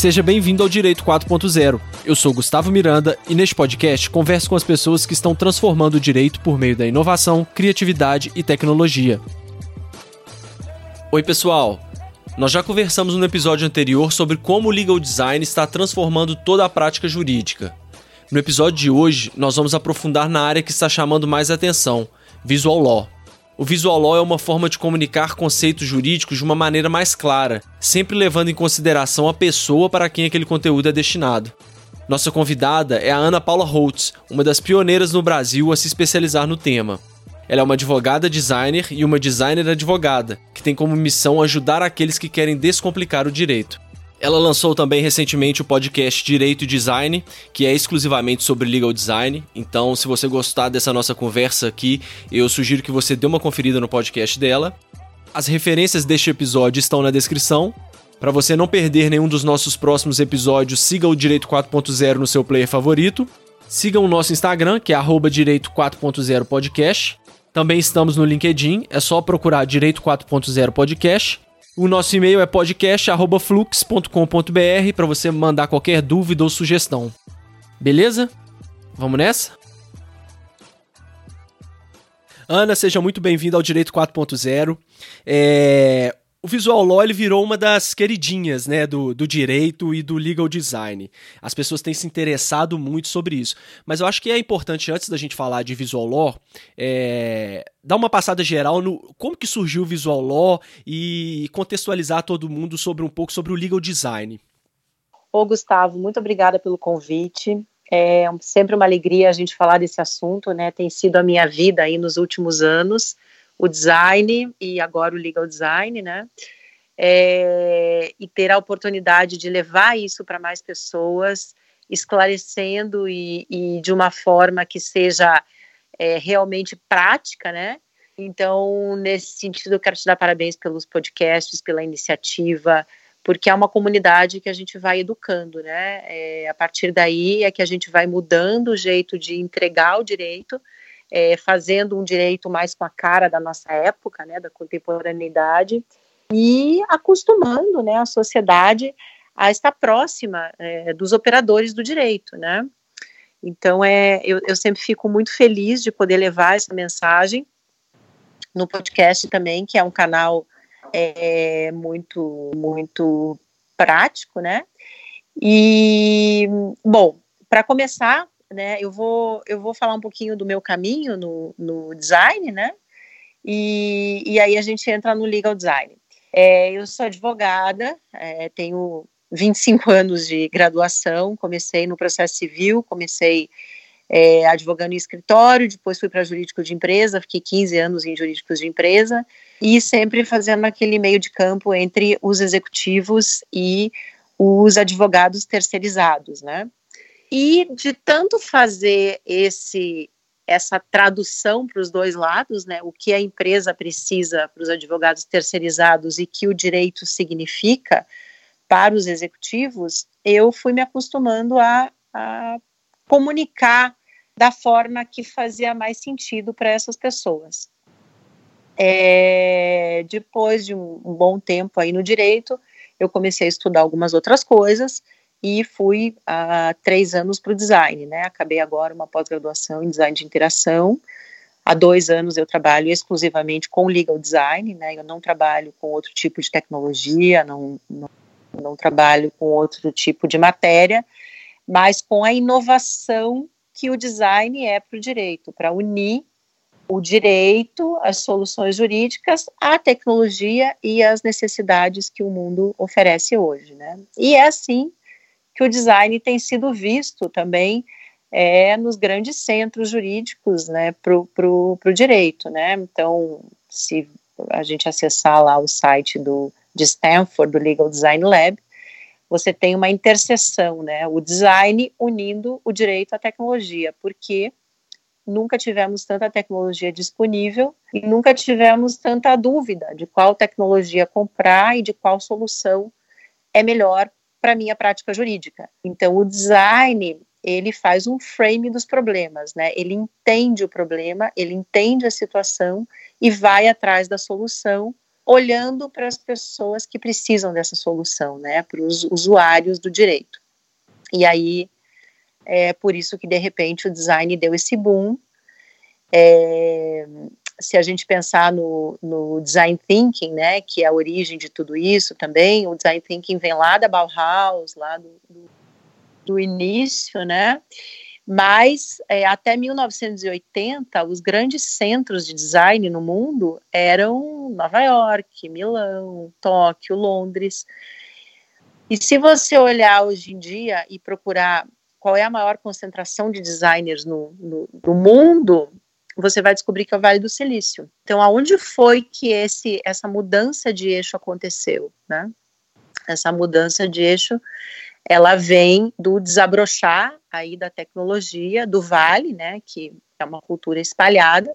Seja bem-vindo ao Direito 4.0. Eu sou Gustavo Miranda e neste podcast converso com as pessoas que estão transformando o direito por meio da inovação, criatividade e tecnologia. Oi, pessoal. Nós já conversamos no episódio anterior sobre como o legal design está transformando toda a prática jurídica. No episódio de hoje, nós vamos aprofundar na área que está chamando mais atenção, visual law. O visual law é uma forma de comunicar conceitos jurídicos de uma maneira mais clara, sempre levando em consideração a pessoa para quem aquele conteúdo é destinado. Nossa convidada é a Ana Paula Holtz, uma das pioneiras no Brasil a se especializar no tema. Ela é uma advogada designer e uma designer advogada, que tem como missão ajudar aqueles que querem descomplicar o direito. Ela lançou também recentemente o podcast Direito e Design, que é exclusivamente sobre legal design. Então, se você gostar dessa nossa conversa aqui, eu sugiro que você dê uma conferida no podcast dela. As referências deste episódio estão na descrição. Para você não perder nenhum dos nossos próximos episódios, siga o Direito 4.0 no seu player favorito. Siga o nosso Instagram, que é Direito 4.0 Podcast. Também estamos no LinkedIn, é só procurar Direito 4.0 Podcast. O nosso e-mail é podcast@flux.com.br para você mandar qualquer dúvida ou sugestão. Beleza? Vamos nessa? Ana, seja muito bem-vinda ao Direito 4.0. É, o Visual Law ele virou uma das queridinhas né, do, do direito e do legal design. As pessoas têm se interessado muito sobre isso. Mas eu acho que é importante, antes da gente falar de Visual Law, é, dar uma passada geral no como que surgiu o Visual Law e contextualizar todo mundo sobre um pouco sobre o legal design. Ô Gustavo, muito obrigada pelo convite. É sempre uma alegria a gente falar desse assunto, né? Tem sido a minha vida aí nos últimos anos o design e agora o legal design, né? É, e ter a oportunidade de levar isso para mais pessoas, esclarecendo e, e, de uma forma que seja é, realmente prática, né? Então, nesse sentido, eu quero te dar parabéns pelos podcasts, pela iniciativa, porque é uma comunidade que a gente vai educando, né? É, a partir daí é que a gente vai mudando o jeito de entregar o direito é, fazendo um direito mais com a cara da nossa época, né, da contemporaneidade, e acostumando né, a sociedade a estar próxima é, dos operadores do direito, né? Então, é, eu, eu sempre fico muito feliz de poder levar essa mensagem no podcast também, que é um canal é, muito, muito prático, né? E, bom, para começar, né? Eu vou, eu vou falar um pouquinho do meu caminho no, no design, né? E, e aí a gente entra no legal design. É, eu sou advogada, é, tenho 25 anos de graduação, comecei no processo civil, comecei é, advogando em escritório, depois fui para jurídico de empresa, fiquei 15 anos em jurídicos de empresa, e sempre fazendo aquele meio de campo entre os executivos e os advogados terceirizados, né? E de tanto fazer esse essa tradução para os dois lados, né, o que a empresa precisa para os advogados terceirizados e que o direito significa para os executivos, eu fui me acostumando a, a comunicar da forma que fazia mais sentido para essas pessoas. É, depois de um, um bom tempo aí no direito, eu comecei a estudar algumas outras coisas, e fui há três anos para o design, né? Acabei agora uma pós-graduação em design de interação. Há dois anos eu trabalho exclusivamente com legal design, né? Eu não trabalho com outro tipo de tecnologia, não, não, não trabalho com outro tipo de matéria, mas com a inovação que o design é para o direito, para unir o direito, as soluções jurídicas, a tecnologia e as necessidades que o mundo oferece hoje, né? E é assim que o design tem sido visto também é, nos grandes centros jurídicos né, para o direito. Né? Então, se a gente acessar lá o site do, de Stanford, do Legal Design Lab, você tem uma interseção, né, o design unindo o direito à tecnologia, porque nunca tivemos tanta tecnologia disponível e nunca tivemos tanta dúvida de qual tecnologia comprar e de qual solução é melhor para minha prática jurídica. Então, o design ele faz um frame dos problemas, né? Ele entende o problema, ele entende a situação e vai atrás da solução olhando para as pessoas que precisam dessa solução, né, para os usuários do direito. E aí é por isso que de repente o design deu esse boom. É, se a gente pensar no, no, design thinking, né, que é a origem de tudo isso também, o design thinking vem lá da Bauhaus, lá do, do, do início, né, mas é, até 1980, os grandes centros de design no mundo eram Nova York, Milão, Tóquio, Londres. E se você olhar hoje em dia e procurar qual é a maior concentração de designers no, no, no mundo, você vai descobrir que é o Vale do Silício. Então, aonde foi que esse, essa mudança de eixo aconteceu, né? Essa mudança de eixo ela vem do desabrochar aí da tecnologia, do vale, né, que é uma cultura espalhada,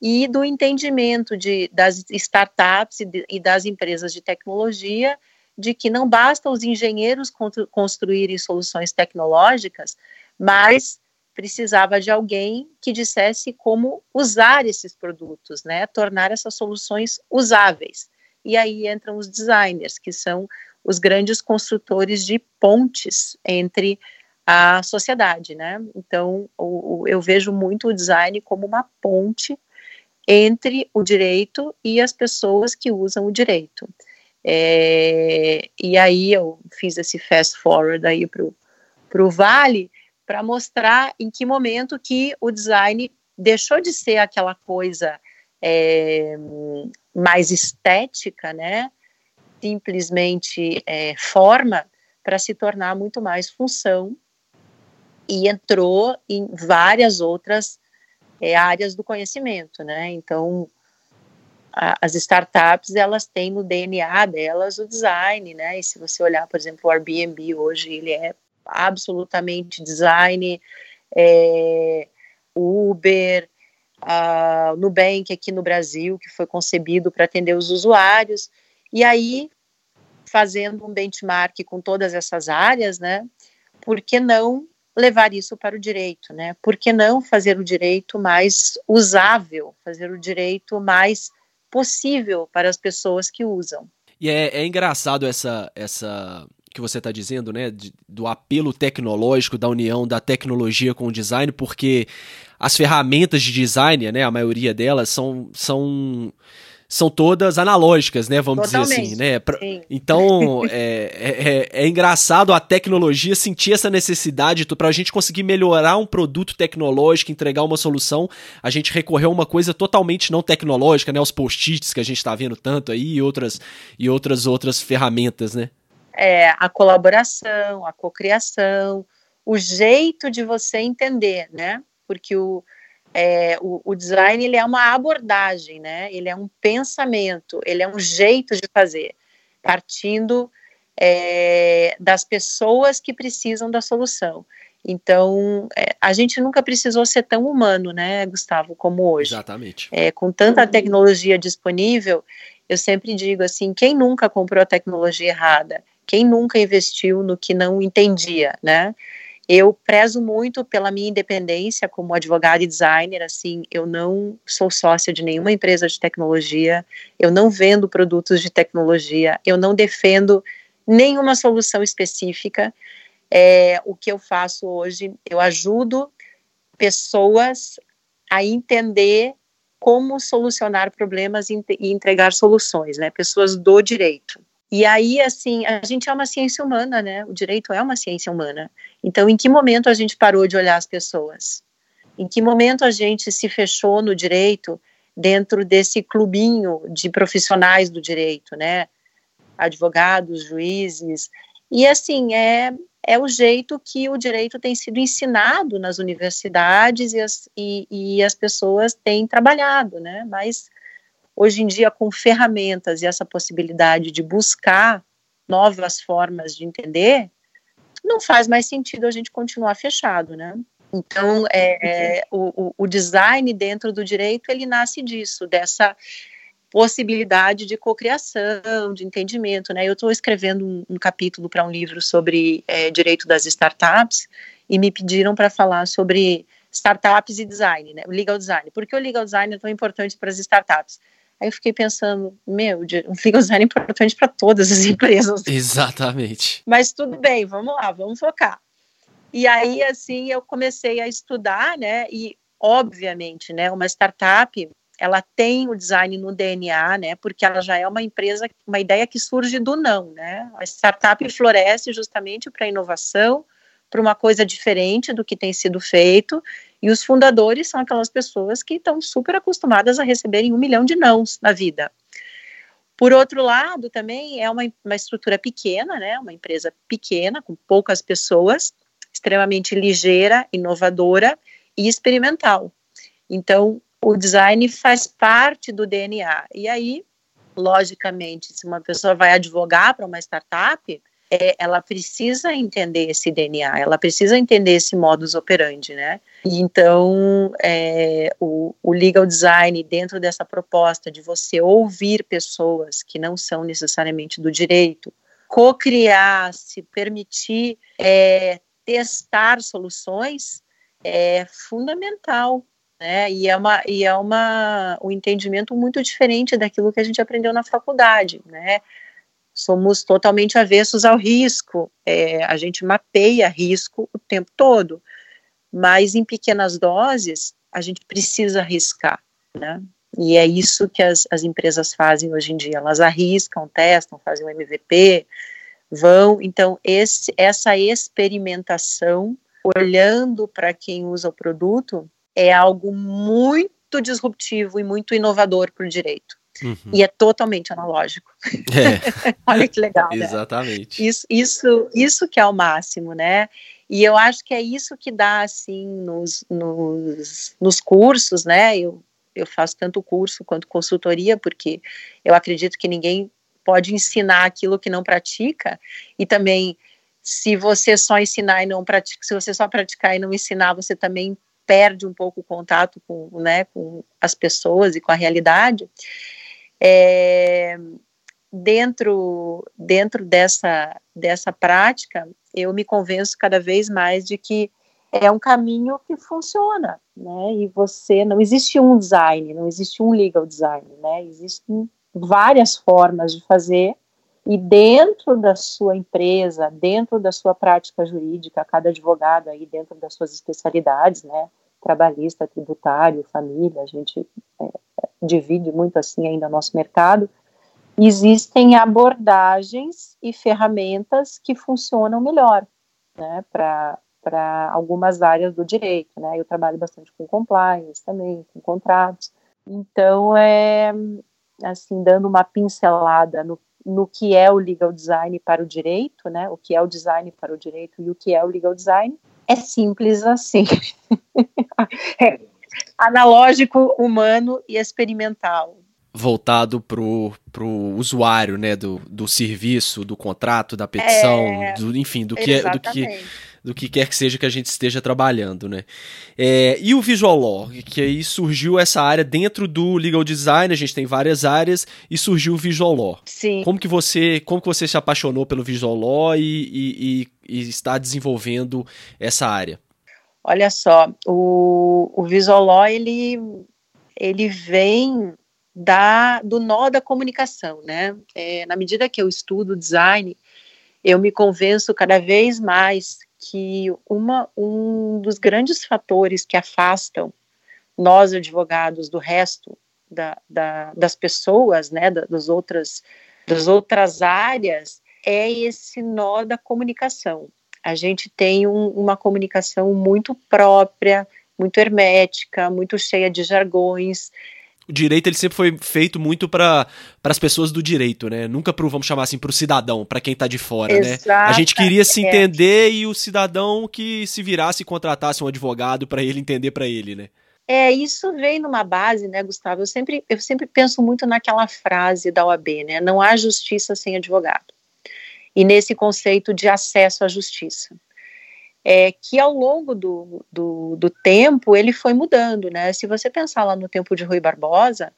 e do entendimento de, das startups e, de, e das empresas de tecnologia de que não basta os engenheiros construírem soluções tecnológicas, mas precisava de alguém que dissesse como usar esses produtos, né, tornar essas soluções usáveis. E aí entram os designers, que são os grandes construtores de pontes entre a sociedade, né? Então, o, o, eu vejo muito o design como uma ponte entre o direito e as pessoas que usam o direito. É, e aí eu fiz esse fast forward aí para o Vale para mostrar em que momento que o design deixou de ser aquela coisa é, mais estética, né? simplesmente é, forma para se tornar muito mais função e entrou em várias outras é, áreas do conhecimento, né? Então, a, as startups elas têm no DNA delas o design, né? E se você olhar, por exemplo, o Airbnb hoje ele é absolutamente design, é, Uber, a Nubank aqui no Brasil que foi concebido para atender os usuários e aí, fazendo um benchmark com todas essas áreas, né, por que não levar isso para o direito, né? Por que não fazer o direito mais usável, fazer o direito mais possível para as pessoas que usam? E é, é engraçado essa, essa que você está dizendo, né, de, do apelo tecnológico, da união da tecnologia com o design, porque as ferramentas de design, né, a maioria delas são, são são todas analógicas, né? Vamos Totalmente. dizer assim, né? Pra, então, é, é, é, engraçado a tecnologia sentir essa necessidade para a gente conseguir melhorar um produto tecnológico, entregar uma solução, a gente recorreu a uma coisa totalmente não tecnológica, né? Os post-its que a gente está vendo tanto aí e outras, e outras, outras ferramentas, né? É, a colaboração, a cocriação, o jeito de você entender, né? Porque o, é, o, o, design ele é uma abordagem, né? Ele é um pensamento, ele é um jeito de fazer, partindo é, das pessoas que precisam da solução. Então, é, a gente nunca precisou ser tão humano, né, Gustavo, como hoje. Exatamente. É, com tanta tecnologia disponível, eu sempre digo assim: quem nunca comprou a tecnologia errada? Quem nunca investiu no que não entendia, né? Eu prezo muito pela minha independência como advogada e designer, assim, eu não sou sócia de nenhuma empresa de tecnologia, eu não vendo produtos de tecnologia, eu não defendo nenhuma solução específica. É, o que eu faço hoje, eu ajudo pessoas a entender como solucionar problemas e entregar soluções, né? Pessoas do direito. E aí, assim, a gente é uma ciência humana, né? O direito é uma ciência humana. Então, em que momento a gente parou de olhar as pessoas? Em que momento a gente se fechou no direito dentro desse clubinho de profissionais do direito, né? Advogados, juízes. E, assim, é, é o jeito que o direito tem sido ensinado nas universidades e as, e, e as pessoas têm trabalhado, né? Mas hoje em dia, com ferramentas e essa possibilidade de buscar novas formas de entender, não faz mais sentido a gente continuar fechado, né? Então, é, é o, o, design dentro do direito, ele nasce disso, dessa possibilidade de cocriação, de entendimento, né? Eu estou escrevendo um, um capítulo para um livro sobre é, direito das startups e me pediram para falar sobre startups e design, né? O legal design. Por que o legal design é tão importante para as startups? Aí eu fiquei pensando, meu, o legal é importante para todas as empresas. Exatamente. Mas tudo bem, vamos lá, vamos focar. E aí, assim, eu comecei a estudar, né? E, obviamente, né, uma startup, ela tem o design no DNA, né? Porque ela já é uma empresa, uma ideia que surge do não, né? A startup floresce justamente para inovação, para uma coisa diferente do que tem sido feito, e os fundadores são aquelas pessoas que estão super acostumadas a receberem um milhão de nãos na vida. Por outro lado, também é uma, uma estrutura pequena, né? Uma empresa pequena, com poucas pessoas, extremamente ligeira, inovadora e experimental. Então, o design faz parte do DNA. E aí, logicamente, se uma pessoa vai advogar para uma startup, é, ela precisa entender esse DNA, ela precisa entender esse modus operandi, né? Então, é, o, o legal design, dentro dessa proposta de você ouvir pessoas que não são necessariamente do direito, co-criar, se permitir é, testar soluções é fundamental, né? E é uma e é uma um entendimento muito diferente daquilo que a gente aprendeu na faculdade, né? Somos totalmente avessos ao risco, é, a gente mapeia risco o tempo todo, mas em pequenas doses a gente precisa arriscar, né? E é isso que as, as empresas fazem hoje em dia, elas arriscam, testam, fazem um MVP, vão. Então, esse, essa experimentação, olhando para quem usa o produto, é algo muito disruptivo e muito inovador para o direito. Uhum. E é totalmente analógico. É. Olha que legal. Né? Exatamente. Isso, isso, isso que é o máximo, né? E eu acho que é isso que dá, assim, nos, nos, nos cursos, né? Eu, eu faço tanto curso quanto consultoria, porque eu acredito que ninguém pode ensinar aquilo que não pratica e também se você só ensinar e não praticar, se você só praticar e não ensinar, você também perde um pouco o contato com, né, com as pessoas e com a realidade. É, dentro dentro dessa dessa prática, eu me convenço cada vez mais de que é um caminho que funciona, né? E você não existe um design, não existe um legal design, né? Existem várias formas de fazer e dentro da sua empresa, dentro da sua prática jurídica, cada advogado aí dentro das suas especialidades, né, trabalhista, tributário, família, a gente é, divide muito assim ainda nosso mercado, existem abordagens e ferramentas que funcionam melhor, né, para algumas áreas do direito, né? Eu trabalho bastante com compliance também, com contratos. Então, é, assim, dando uma pincelada no, no que é o legal design para o direito, né? O que é o design para o direito e o que é o legal design. É simples assim. é analógico, humano e experimental. Voltado pro, pro usuário, né? Do, do serviço, do contrato, da petição, é, do, enfim, do que, é, do que do que quer que seja que a gente esteja trabalhando, né? É, e o Visual Law, que aí surgiu essa área dentro do Legal Design, a gente tem várias áreas, e surgiu o Visual Law. Sim. Como que você, como que você se apaixonou pelo Visual Law e, e, e, e está desenvolvendo essa área? Olha só, o, o Law, ele, ele vem da, do nó da comunicação, né? É, na medida que eu estudo design, eu me convenço cada vez mais que uma, um dos grandes fatores que afastam nós advogados do resto da, da, das pessoas, né, das outras das outras áreas, é esse nó da comunicação. A gente tem um, uma comunicação muito própria, muito hermética, muito cheia de jargões, o direito ele sempre foi feito muito para as pessoas do direito, né? Nunca pro, vamos chamar assim, pro cidadão, para quem tá de fora, Exato. né? A gente queria se entender e o cidadão que se virasse e contratasse um advogado para ele entender para ele, né? É, isso vem numa base, né, Gustavo? Eu sempre, eu sempre penso muito naquela frase da OAB, né? Não há justiça sem advogado. E nesse conceito de acesso à justiça é, que ao longo do, do, do, tempo ele foi mudando, né? Se você pensar lá no tempo de Rui Barbosa,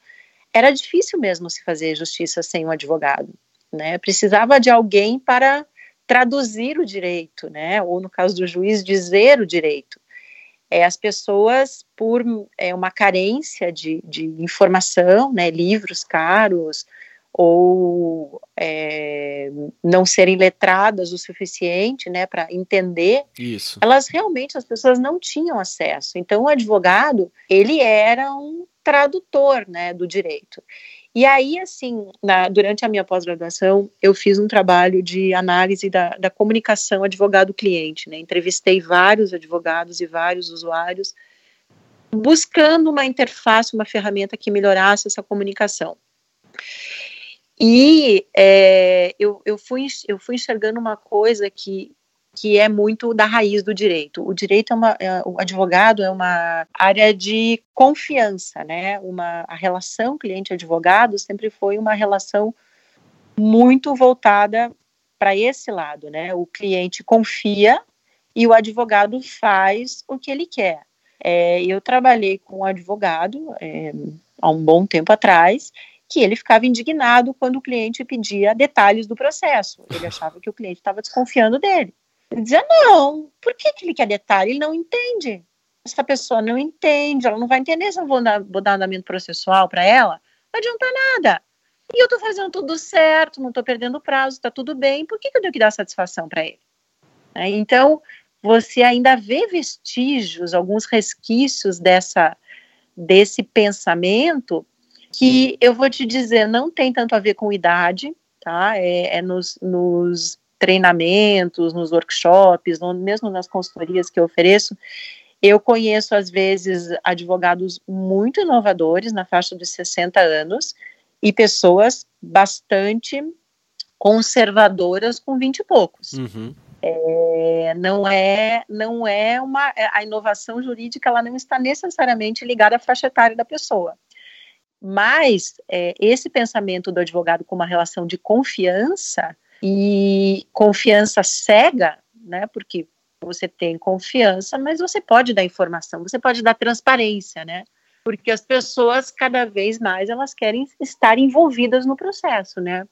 era difícil mesmo se fazer justiça sem um advogado, né? Precisava de alguém para traduzir o direito, né? Ou no caso do juiz, dizer o direito. É, as pessoas, por é, uma carência de, de informação, né, livros caros, ou é, não serem letradas o suficiente, né, para entender, Isso. elas realmente as pessoas não tinham acesso. Então o advogado ele era um tradutor, né, do direito. E aí, assim, na, durante a minha pós-graduação, eu fiz um trabalho de análise da, da comunicação advogado-cliente, né? Entrevistei vários advogados e vários usuários, buscando uma interface, uma ferramenta que melhorasse essa comunicação. E é, eu, eu, fui, eu fui enxergando uma coisa que, que é muito da raiz do direito. O direito é uma, é, o advogado é uma área de confiança, né? Uma, a relação cliente-advogado sempre foi uma relação muito voltada para esse lado, né? O cliente confia e o advogado faz o que ele quer. É, eu trabalhei com um advogado é, há um bom tempo atrás que ele ficava indignado quando o cliente pedia detalhes do processo. Ele achava que o cliente estava desconfiando dele. Ele dizia: não, por que, que ele quer detalhe? Ele não entende. Essa pessoa não entende, ela não vai entender se eu vou dar, vou dar andamento processual para ela. Não adianta nada. E eu estou fazendo tudo certo, não estou perdendo prazo, está tudo bem, por que, que eu tenho que dar satisfação para ele? É, então, você ainda vê vestígios, alguns resquícios dessa, desse pensamento que eu vou te dizer, não tem tanto a ver com idade, tá? É, é nos, nos, treinamentos, nos workshops, no, mesmo nas consultorias que eu ofereço. Eu conheço, às vezes, advogados muito inovadores, na faixa dos 60 anos, e pessoas bastante conservadoras com 20 e poucos. Uhum. É, não é não é uma a inovação jurídica ela não está necessariamente ligada à faixa etária da pessoa mas é, esse pensamento do advogado com uma relação de confiança e confiança cega, né? Porque você tem confiança, mas você pode dar informação, você pode dar transparência, né? Porque as pessoas cada vez mais elas querem estar envolvidas no processo, né?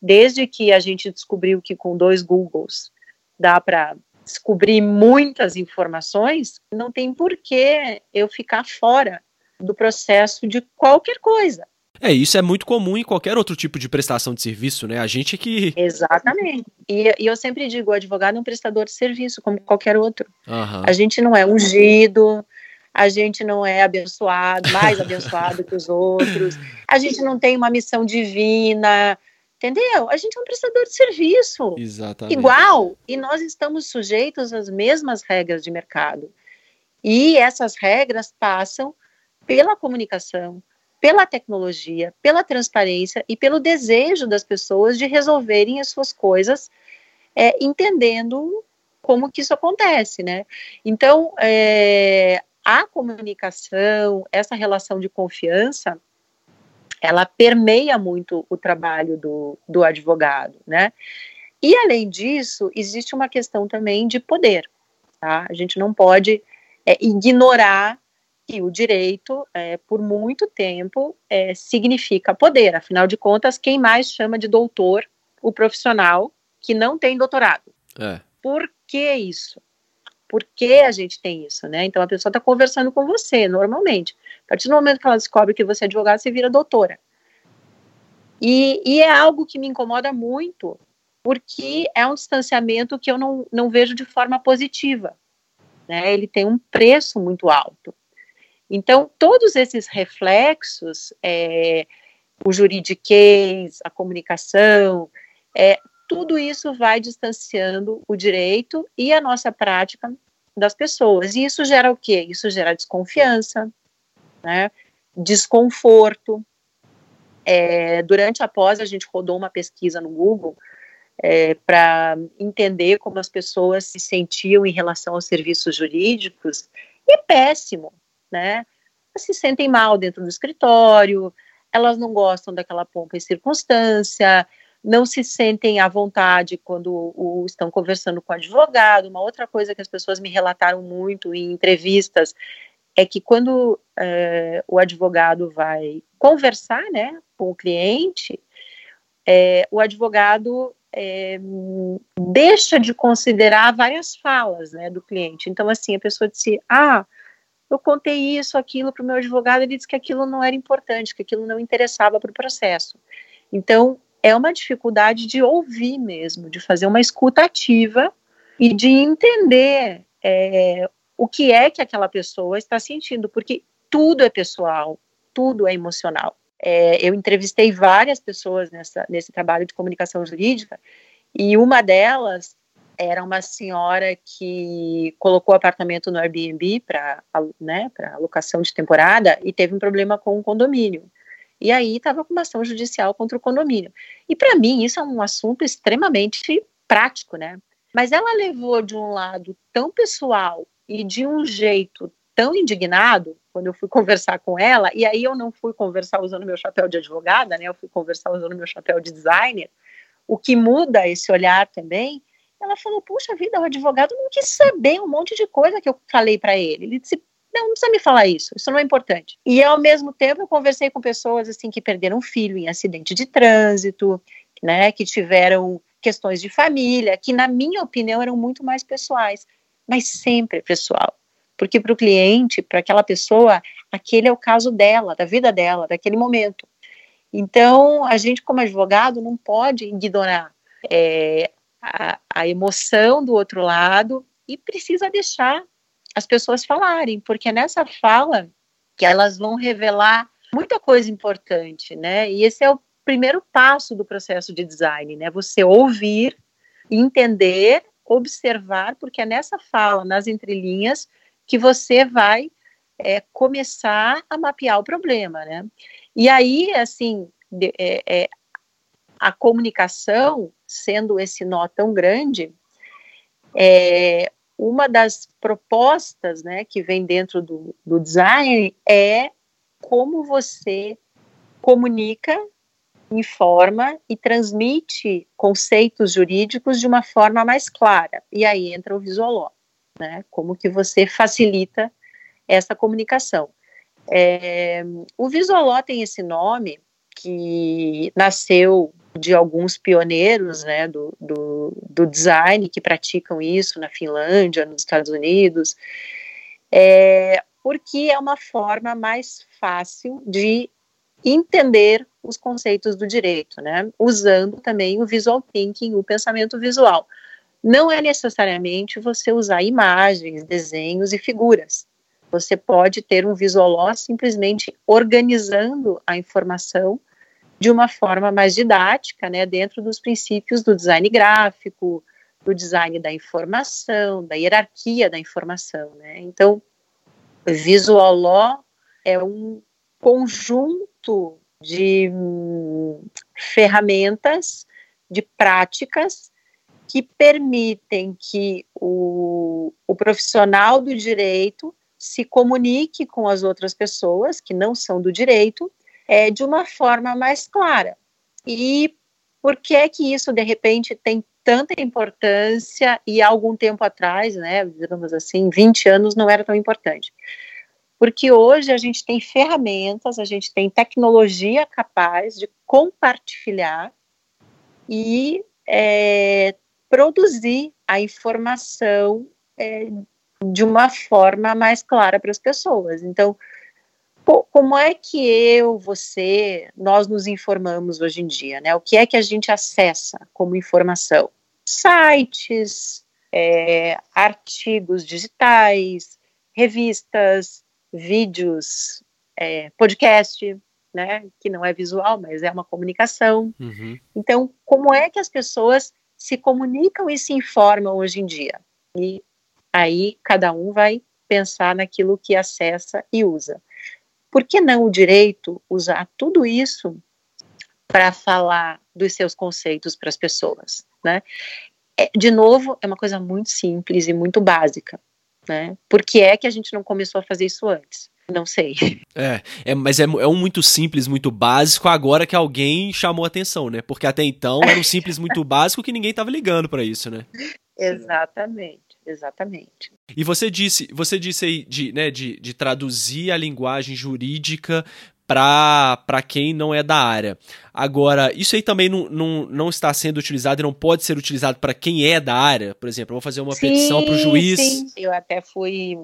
Desde que a gente descobriu que com dois Googles dá para descobrir muitas informações, não tem por que eu ficar fora do processo de qualquer coisa. É, isso é muito comum em qualquer outro tipo de prestação de serviço, né? A gente é que. Exatamente. E, e eu sempre digo: o advogado é um prestador de serviço, como qualquer outro. Uhum. A gente não é ungido, a gente não é abençoado, mais abençoado que os outros, a gente não tem uma missão divina, entendeu? A gente é um prestador de serviço. Exatamente. Igual, e nós estamos sujeitos às mesmas regras de mercado. E essas regras passam pela comunicação, pela tecnologia, pela transparência e pelo desejo das pessoas de resolverem as suas coisas, é, entendendo como que isso acontece, né? Então, é, a comunicação, essa relação de confiança, ela permeia muito o trabalho do, do advogado, né? E além disso, existe uma questão também de poder, tá? A gente não pode é, ignorar que o direito, é, por muito tempo, é, significa poder. Afinal de contas, quem mais chama de doutor o profissional que não tem doutorado? É. Por que isso? Por que a gente tem isso, né? Então a pessoa está conversando com você normalmente. A partir do momento que ela descobre que você é advogado, você vira doutora. E, e é algo que me incomoda muito, porque é um distanciamento que eu não, não vejo de forma positiva. Né? Ele tem um preço muito alto. Então, todos esses reflexos, é, o juridiquês, a comunicação, é, tudo isso vai distanciando o direito e a nossa prática das pessoas. E isso gera o quê? Isso gera desconfiança, né, desconforto. É, durante a pós, a gente rodou uma pesquisa no Google é, para entender como as pessoas se sentiam em relação aos serviços jurídicos, e é péssimo né? Se sentem mal dentro do escritório, elas não gostam daquela pompa e circunstância, não se sentem à vontade quando o, estão conversando com o advogado. Uma outra coisa que as pessoas me relataram muito em entrevistas é que quando é, o advogado vai conversar né, com o cliente, é, o advogado é, deixa de considerar várias falas né, do cliente. Então, assim, a pessoa disse: Ah, eu contei isso, aquilo para o meu advogado, ele disse que aquilo não era importante, que aquilo não interessava para o processo. Então, é uma dificuldade de ouvir mesmo, de fazer uma escuta ativa e de entender é, o que é que aquela pessoa está sentindo, porque tudo é pessoal, tudo é emocional. É, eu entrevistei várias pessoas nessa, nesse trabalho de comunicação jurídica e uma delas era uma senhora que colocou apartamento no Airbnb para né, alocação de temporada e teve um problema com o condomínio. E aí estava com uma ação judicial contra o condomínio. E para mim isso é um assunto extremamente prático, né? Mas ela levou de um lado tão pessoal e de um jeito tão indignado quando eu fui conversar com ela, e aí eu não fui conversar usando meu chapéu de advogada, né? Eu fui conversar usando meu chapéu de designer. O que muda esse olhar também, ela falou: "Puxa vida, o advogado não quis saber um monte de coisa que eu falei para ele". Ele disse: "Não, não precisa me falar isso, isso não é importante". E ao mesmo tempo eu conversei com pessoas assim que perderam um filho em acidente de trânsito, né, que tiveram questões de família, que na minha opinião eram muito mais pessoais, mas sempre pessoal porque para o cliente, para aquela pessoa, aquele é o caso dela, da vida dela, daquele momento. Então, a gente, como advogado, não pode ignorar é, a, emoção do outro lado e precisa deixar as pessoas falarem, porque é nessa fala que elas vão revelar muita coisa importante, né? E esse é o primeiro passo do processo de design, né? Você ouvir, entender, observar, porque é nessa fala, nas entrelinhas, que você vai é, começar a mapear o problema, né? E aí, assim, de, é, é, a comunicação, sendo esse nó tão grande, é, uma das propostas, né, que vem dentro do, do design é como você comunica, informa e transmite conceitos jurídicos de uma forma mais clara. E aí entra o visual né? Como que você facilita essa comunicação. É, o Visualó tem esse nome que nasceu de alguns pioneiros né, do, do, do, design que praticam isso na Finlândia, nos Estados Unidos, é, porque é uma forma mais fácil de entender os conceitos do direito, né, usando também o visual thinking, o pensamento visual não é necessariamente você usar imagens, desenhos e figuras. Você pode ter um visual simplesmente organizando a informação de uma forma mais didática, né, dentro dos princípios do design gráfico, do design da informação, da hierarquia da informação, né? Então, visual law é um conjunto de hum, ferramentas, de práticas que permitem que o, o profissional do direito se comunique com as outras pessoas que não são do direito é, de uma forma mais clara. E por que é que isso, de repente, tem tanta importância e há algum tempo atrás, né, digamos assim, 20 anos não era tão importante? Porque hoje a gente tem ferramentas, a gente tem tecnologia capaz de compartilhar e é, produzir a informação é, de uma forma mais clara para as pessoas. Então, como é que eu, você, nós nos informamos hoje em dia, né? O que é que a gente acessa como informação? Sites, é, artigos digitais, revistas, vídeos, é, podcast, né? Que não é visual, mas é uma comunicação. Uhum. Então, como é que as pessoas se comunicam e se informam hoje em dia. E aí cada um vai pensar naquilo que acessa e usa. Por que não o direito usar tudo isso para falar dos seus conceitos para as pessoas, né? É, de novo, é uma coisa muito simples e muito básica, né? Por que é que a gente não começou a fazer isso antes? Não sei. É, é mas é, é um muito simples, muito básico, agora que alguém chamou atenção, né? Porque até então era um simples, muito básico que ninguém tava ligando para isso, né? Exatamente, exatamente. E você disse, você disse aí de, né, de, de traduzir a linguagem jurídica para quem não é da área. Agora, isso aí também não, não, não está sendo utilizado e não pode ser utilizado para quem é da área? Por exemplo, eu vou fazer uma sim, petição para o juiz. Sim, eu até fui.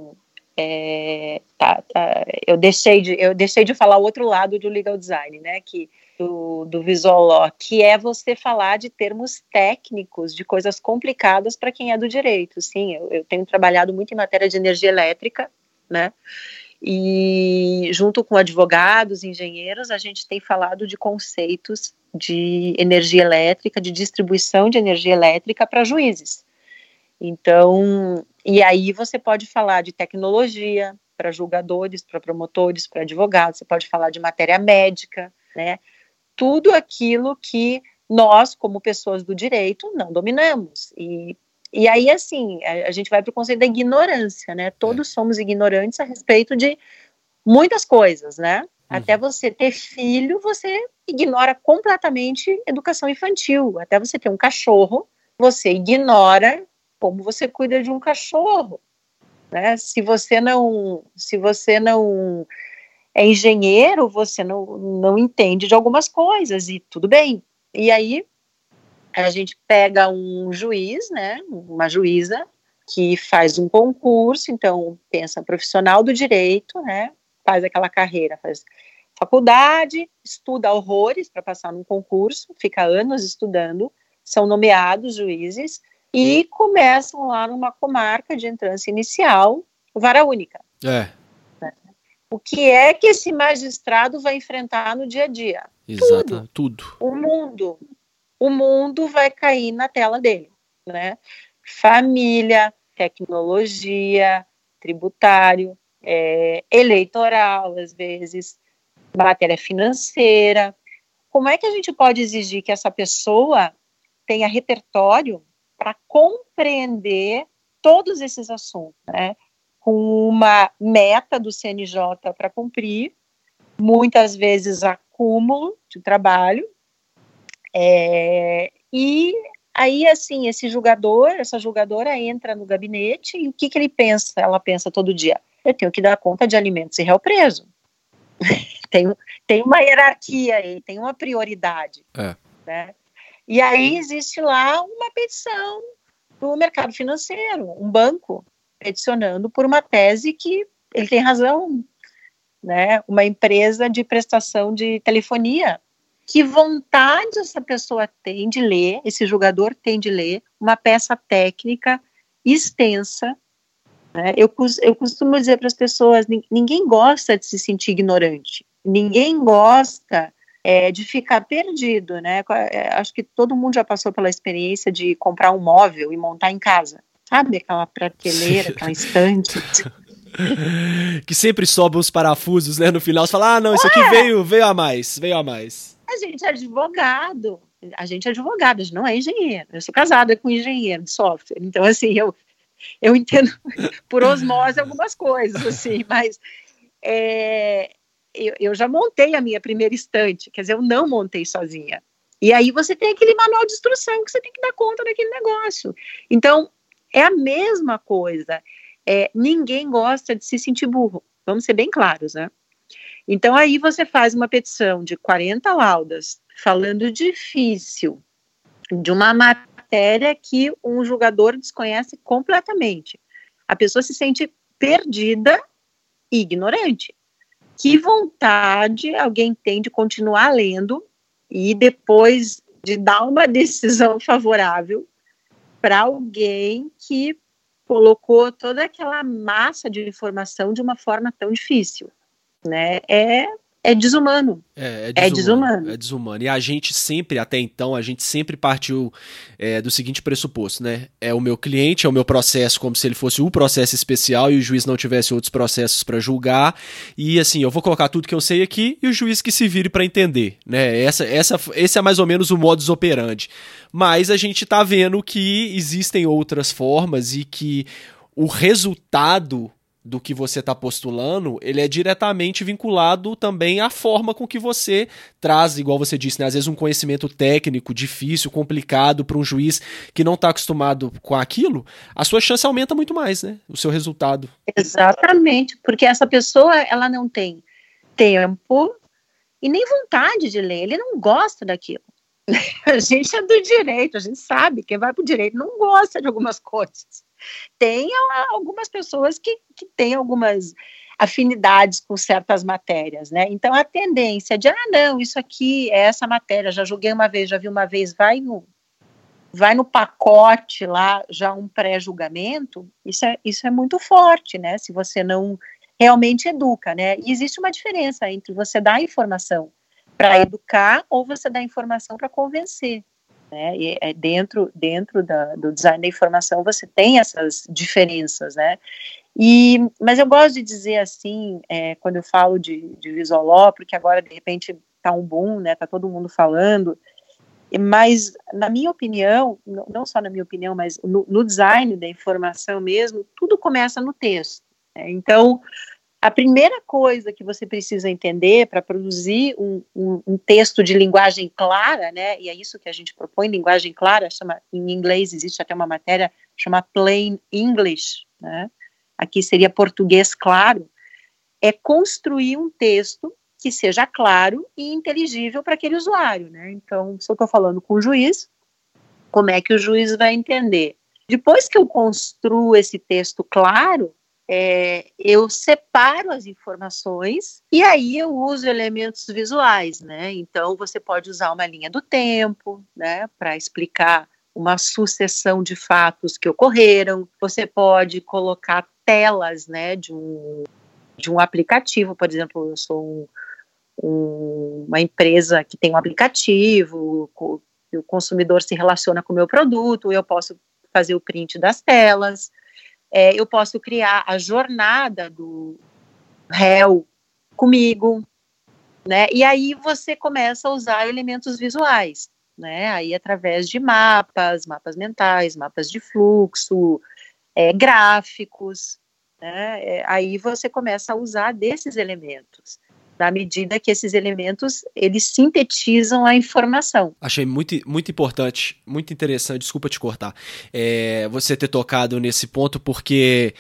É, tá, tá, eu, deixei de, eu deixei de falar o outro lado do legal design, né? Que do, do law, que é você falar de termos técnicos, de coisas complicadas para quem é do direito. Sim, eu, eu tenho trabalhado muito em matéria de energia elétrica, né? E junto com advogados, engenheiros, a gente tem falado de conceitos de energia elétrica, de distribuição de energia elétrica para juízes. Então, e aí você pode falar de tecnologia para julgadores, para promotores, para advogados, você pode falar de matéria médica, né? Tudo aquilo que nós, como pessoas do direito, não dominamos. E e aí, assim, a, a gente vai para o conceito da ignorância, né? Todos é. somos ignorantes a respeito de muitas coisas, né? Uhum. Até você ter filho, você ignora completamente educação infantil. Até você ter um cachorro, você ignora como você cuida de um cachorro. Né? Se você não, se você não é engenheiro, você não, não entende de algumas coisas e tudo bem. E aí a gente pega um juiz, né, uma juíza, que faz um concurso, então pensa profissional do direito, né, faz aquela carreira, faz faculdade, estuda horrores para passar num concurso, fica anos estudando, são nomeados juízes e começam lá numa comarca de entrância inicial, vara única. É. O que é que esse magistrado vai enfrentar no dia a dia? Exato, tudo. tudo. O mundo, o mundo vai cair na tela dele, né? Família, tecnologia, tributário, é, eleitoral, às vezes, matéria financeira. Como é que a gente pode exigir que essa pessoa tenha repertório para compreender todos esses assuntos, né? Com uma meta do CNJ para cumprir, muitas vezes acúmulo de trabalho, é, e aí, assim, esse julgador, essa julgadora entra no gabinete e o que, que ele pensa? Ela pensa todo dia: eu tenho que dar conta de alimentos e réu preso. tem, tem uma hierarquia aí, tem uma prioridade. É. Né? E aí existe lá uma petição do mercado financeiro, um banco peticionando por uma tese que ele tem razão, né? Uma empresa de prestação de telefonia que vontade essa pessoa tem de ler, esse jogador tem de ler uma peça técnica extensa. Né? Eu, eu costumo dizer para as pessoas: ninguém gosta de se sentir ignorante, ninguém gosta é, de ficar perdido. Né? É, acho que todo mundo já passou pela experiência de comprar um móvel e montar em casa. Sabe aquela prateleira, aquela estante? que sempre sobem os parafusos, né? No final você fala, ah, não, isso aqui veio, veio a mais, veio a mais. A gente é advogado, a gente é advogado, a gente não é engenheiro. Eu sou casada com um engenheiro de software, então assim, eu, eu entendo por osmose algumas coisas, assim, mas é, eu, eu já montei a minha primeira estante, quer dizer, eu não montei sozinha. E aí você tem aquele manual de instrução que você tem que dar conta daquele negócio. Então, é a mesma coisa. É, ninguém gosta de se sentir burro. Vamos ser bem claros, né? Então, aí você faz uma petição de 40 laudas, falando difícil, de uma matéria que um julgador desconhece completamente. A pessoa se sente perdida e ignorante. Que vontade alguém tem de continuar lendo e depois de dar uma decisão favorável para alguém que colocou toda aquela massa de informação de uma forma tão difícil né? É é desumano. É, é, desumano, é, desumano, é desumano. E a gente sempre, até então, a gente sempre partiu é, do seguinte pressuposto, né? É o meu cliente, é o meu processo, como se ele fosse um processo especial e o juiz não tivesse outros processos para julgar. E assim, eu vou colocar tudo que eu sei aqui e o juiz que se vire para entender, né? Essa, essa, esse é mais ou menos o modus operandi. Mas a gente tá vendo que existem outras formas e que o resultado do que você está postulando, ele é diretamente vinculado também à forma com que você traz, igual você disse, né? às vezes um conhecimento técnico difícil, complicado para um juiz que não está acostumado com aquilo, a sua chance aumenta muito mais, né? O seu resultado. Exatamente, porque essa pessoa ela não tem tempo, e nem vontade de ler, ele não gosta daquilo. A gente é do direito, a gente sabe, quem vai para o direito não gosta de algumas coisas. Tem algumas pessoas que, que têm algumas afinidades com certas matérias, né? Então a tendência de, ah, não, isso aqui é essa matéria, já joguei uma vez, já vi uma vez, vai no, vai no pacote lá já um pré-julgamento, isso é, isso é muito forte, né? Se você não realmente educa, né? E existe uma diferença entre você dar informação para educar ou você dar informação para convencer. Né? E é dentro dentro da, do design da informação você tem essas diferenças, né? E, mas eu gosto de dizer assim, é, quando eu falo de, de Visualó, porque agora de repente está um boom, né? Tá todo mundo falando. Mas, na minha opinião, não só na minha opinião, mas no, no design da informação mesmo, tudo começa no texto. Né? Então, a primeira coisa que você precisa entender para produzir um, um, um, texto de linguagem clara, né, e é isso que a gente propõe, linguagem clara, chama, em inglês existe até uma matéria chama Plain English, né, aqui seria português claro, é construir um texto que seja claro e inteligível para aquele usuário, né, então se eu estou falando com o juiz, como é que o juiz vai entender? Depois que eu construo esse texto claro, é, eu separo as informações e aí eu uso elementos visuais, né? Então você pode usar uma linha do tempo, né, para explicar uma sucessão de fatos que ocorreram. Você pode colocar telas, né, de um de um aplicativo, por exemplo, eu sou um, um, uma empresa que tem um aplicativo, o consumidor se relaciona com o meu produto, eu posso fazer o print das telas é, eu posso criar a jornada do réu comigo, né? E aí você começa a usar elementos visuais, né? Aí através de mapas, mapas mentais, mapas de fluxo, é, gráficos, né? É, aí você começa a usar desses elementos na medida que esses elementos eles sintetizam a informação. Achei muito, muito importante, muito interessante, desculpa te cortar, é, você ter tocado nesse ponto, porque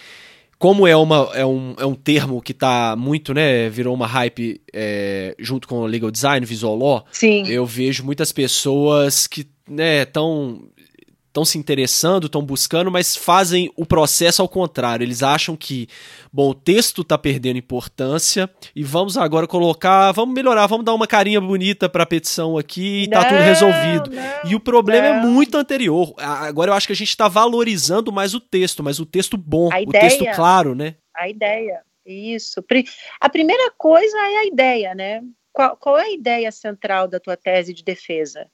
como é, uma, é, um, é um termo que está muito, né, virou uma hype é, junto com o legal design, visual law, Sim. eu vejo muitas pessoas que estão né, estão se interessando, estão buscando, mas fazem o processo ao contrário. Eles acham que, bom, o texto está perdendo importância e vamos agora colocar, vamos melhorar, vamos dar uma carinha bonita para a petição aqui e tá tudo resolvido. Não, e o problema é não. é muito anterior. Agora eu acho que a gente está valorizando mais o texto, mas o texto bom, o texto claro, né? A ideia, isso. A primeira coisa é a ideia, né? Qual, qual é a ideia central da tua tese de defesa?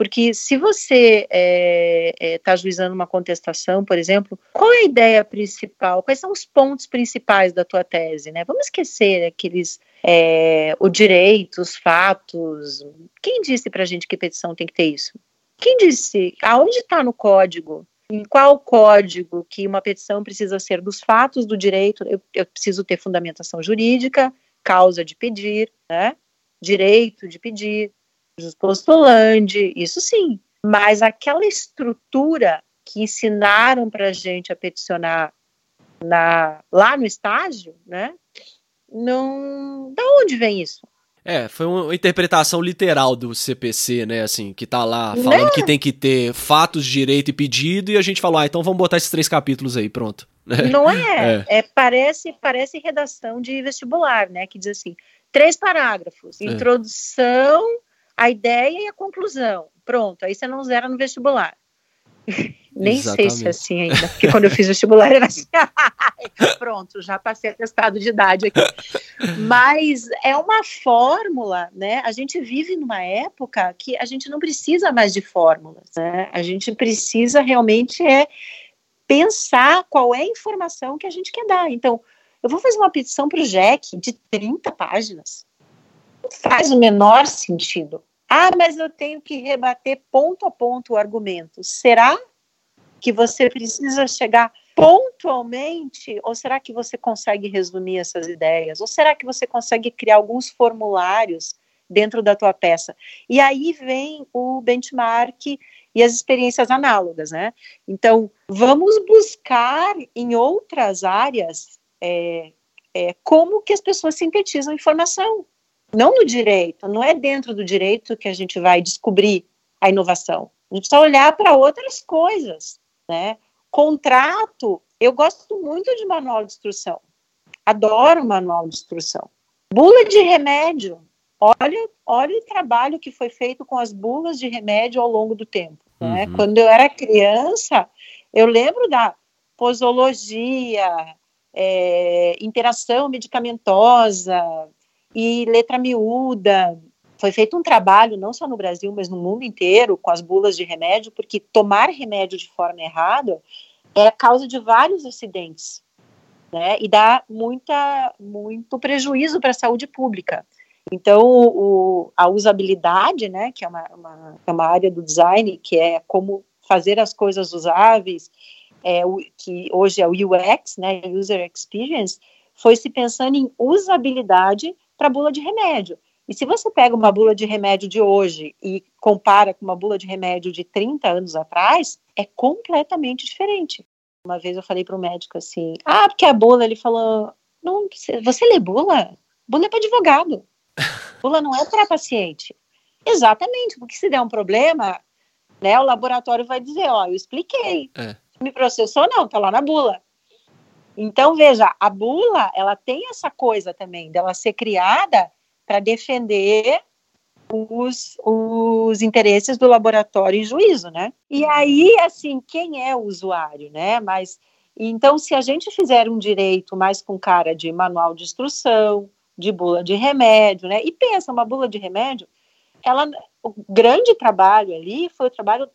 Porque se você está é, é, tá ajuizando uma contestação, por exemplo, qual é a ideia principal? Quais são os pontos principais da tua tese? Né? Vamos esquecer aqueles é, o direito, os fatos. Quem disse para a gente que petição tem que ter isso? Quem disse? Aonde está no código? Em qual código que uma petição precisa ser dos fatos do direito? Eu, eu preciso ter fundamentação jurídica, causa de pedir, né? direito de pedir, os postulantes, isso sim. Mas aquela estrutura que ensinaram para a gente a peticionar na, lá no estágio, né? Não. Da onde vem isso? É, foi uma interpretação literal do CPC, né? Assim, que tá lá falando né? que tem que ter fatos, direito e pedido, e a gente falou, ah, então vamos botar esses três capítulos aí, pronto. Não é, é. é parece, parece redação de vestibular, né? Que diz assim: três parágrafos, é. introdução, a ideia e a conclusão. Pronto, aí você não zera no vestibular. Nem Exatamente. sei se é assim ainda, porque quando eu fiz vestibular era assim, pronto, já passei atestado de idade aqui. Mas é uma fórmula, né? A gente vive numa época que a gente não precisa mais de fórmulas, né? A gente precisa realmente é pensar qual é a informação que a gente quer dar. Então, eu vou fazer uma petição para o JEC de 30 páginas. Não faz o menor sentido. Ah, mas eu tenho que rebater ponto a ponto o argumento. Será que você precisa chegar pontualmente? Ou será que você consegue resumir essas ideias? Ou será que você consegue criar alguns formulários dentro da tua peça? E aí vem o benchmark e as experiências análogas, né? Então, vamos buscar em outras áreas é, é, como que as pessoas sintetizam informação Não no direito, não é dentro do direito que a gente vai descobrir a inovação. A gente precisa olhar para outras coisas, né? Contrato, eu gosto muito de manual de instrução. Adoro manual de instrução. Bula de remédio. Olha, olha o trabalho que foi feito com as bulas de remédio ao longo do tempo. Né? Uhum. Quando eu era criança, eu lembro da posologia, é, interação medicamentosa e letra miúda. Foi feito um trabalho, não só no Brasil, mas no mundo inteiro, com as bulas de remédio, porque tomar remédio de forma errada é causa de vários acidentes, né? E dá muita, muito prejuízo para a saúde pública. Então, o, a usabilidade, né, que é uma, uma, é uma área do design, que é como fazer as coisas usáveis, é, o, que hoje é o UX, né, User Experience, foi se pensando em usabilidade para bula de remédio. E se você pega uma bula de remédio de hoje e compara com uma bula de remédio de 30 anos atrás, é completamente diferente. Uma vez eu falei para o médico assim: ah, porque a bula, ele falou, não, você lê bula? Bula é para advogado. Bula não é para paciente. Exatamente, porque se der um problema, né, o laboratório vai dizer, ó, eu expliquei. É. Me processou, não, tá lá na bula. Então, veja, a bula, ela tem essa coisa também, dela ser criada para defender os, os interesses do laboratório em juízo, né? E aí, assim, quem é o usuário, né? Mas, então, se a gente fizer um direito mais com cara de manual de instrução, de bula de remédio, né? E pensa, uma bula de remédio, ela, o grande trabalho ali foi o trabalho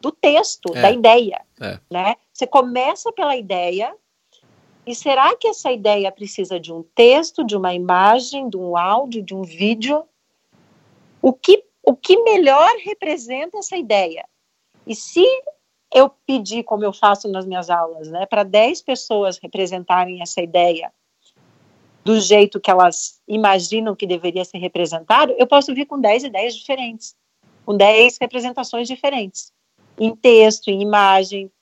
do texto, é. da ideia, é. né? Você começa pela ideia, e será que essa ideia precisa de um texto, de uma imagem, de um áudio, de um vídeo? O que, o que melhor representa essa ideia? E se eu pedir, como eu faço nas minhas aulas, né, para 10 pessoas representarem essa ideia do jeito que elas imaginam que deveria ser representado, eu posso vir com 10 ideias diferentes, com 10 representações diferentes, em texto, em imagem.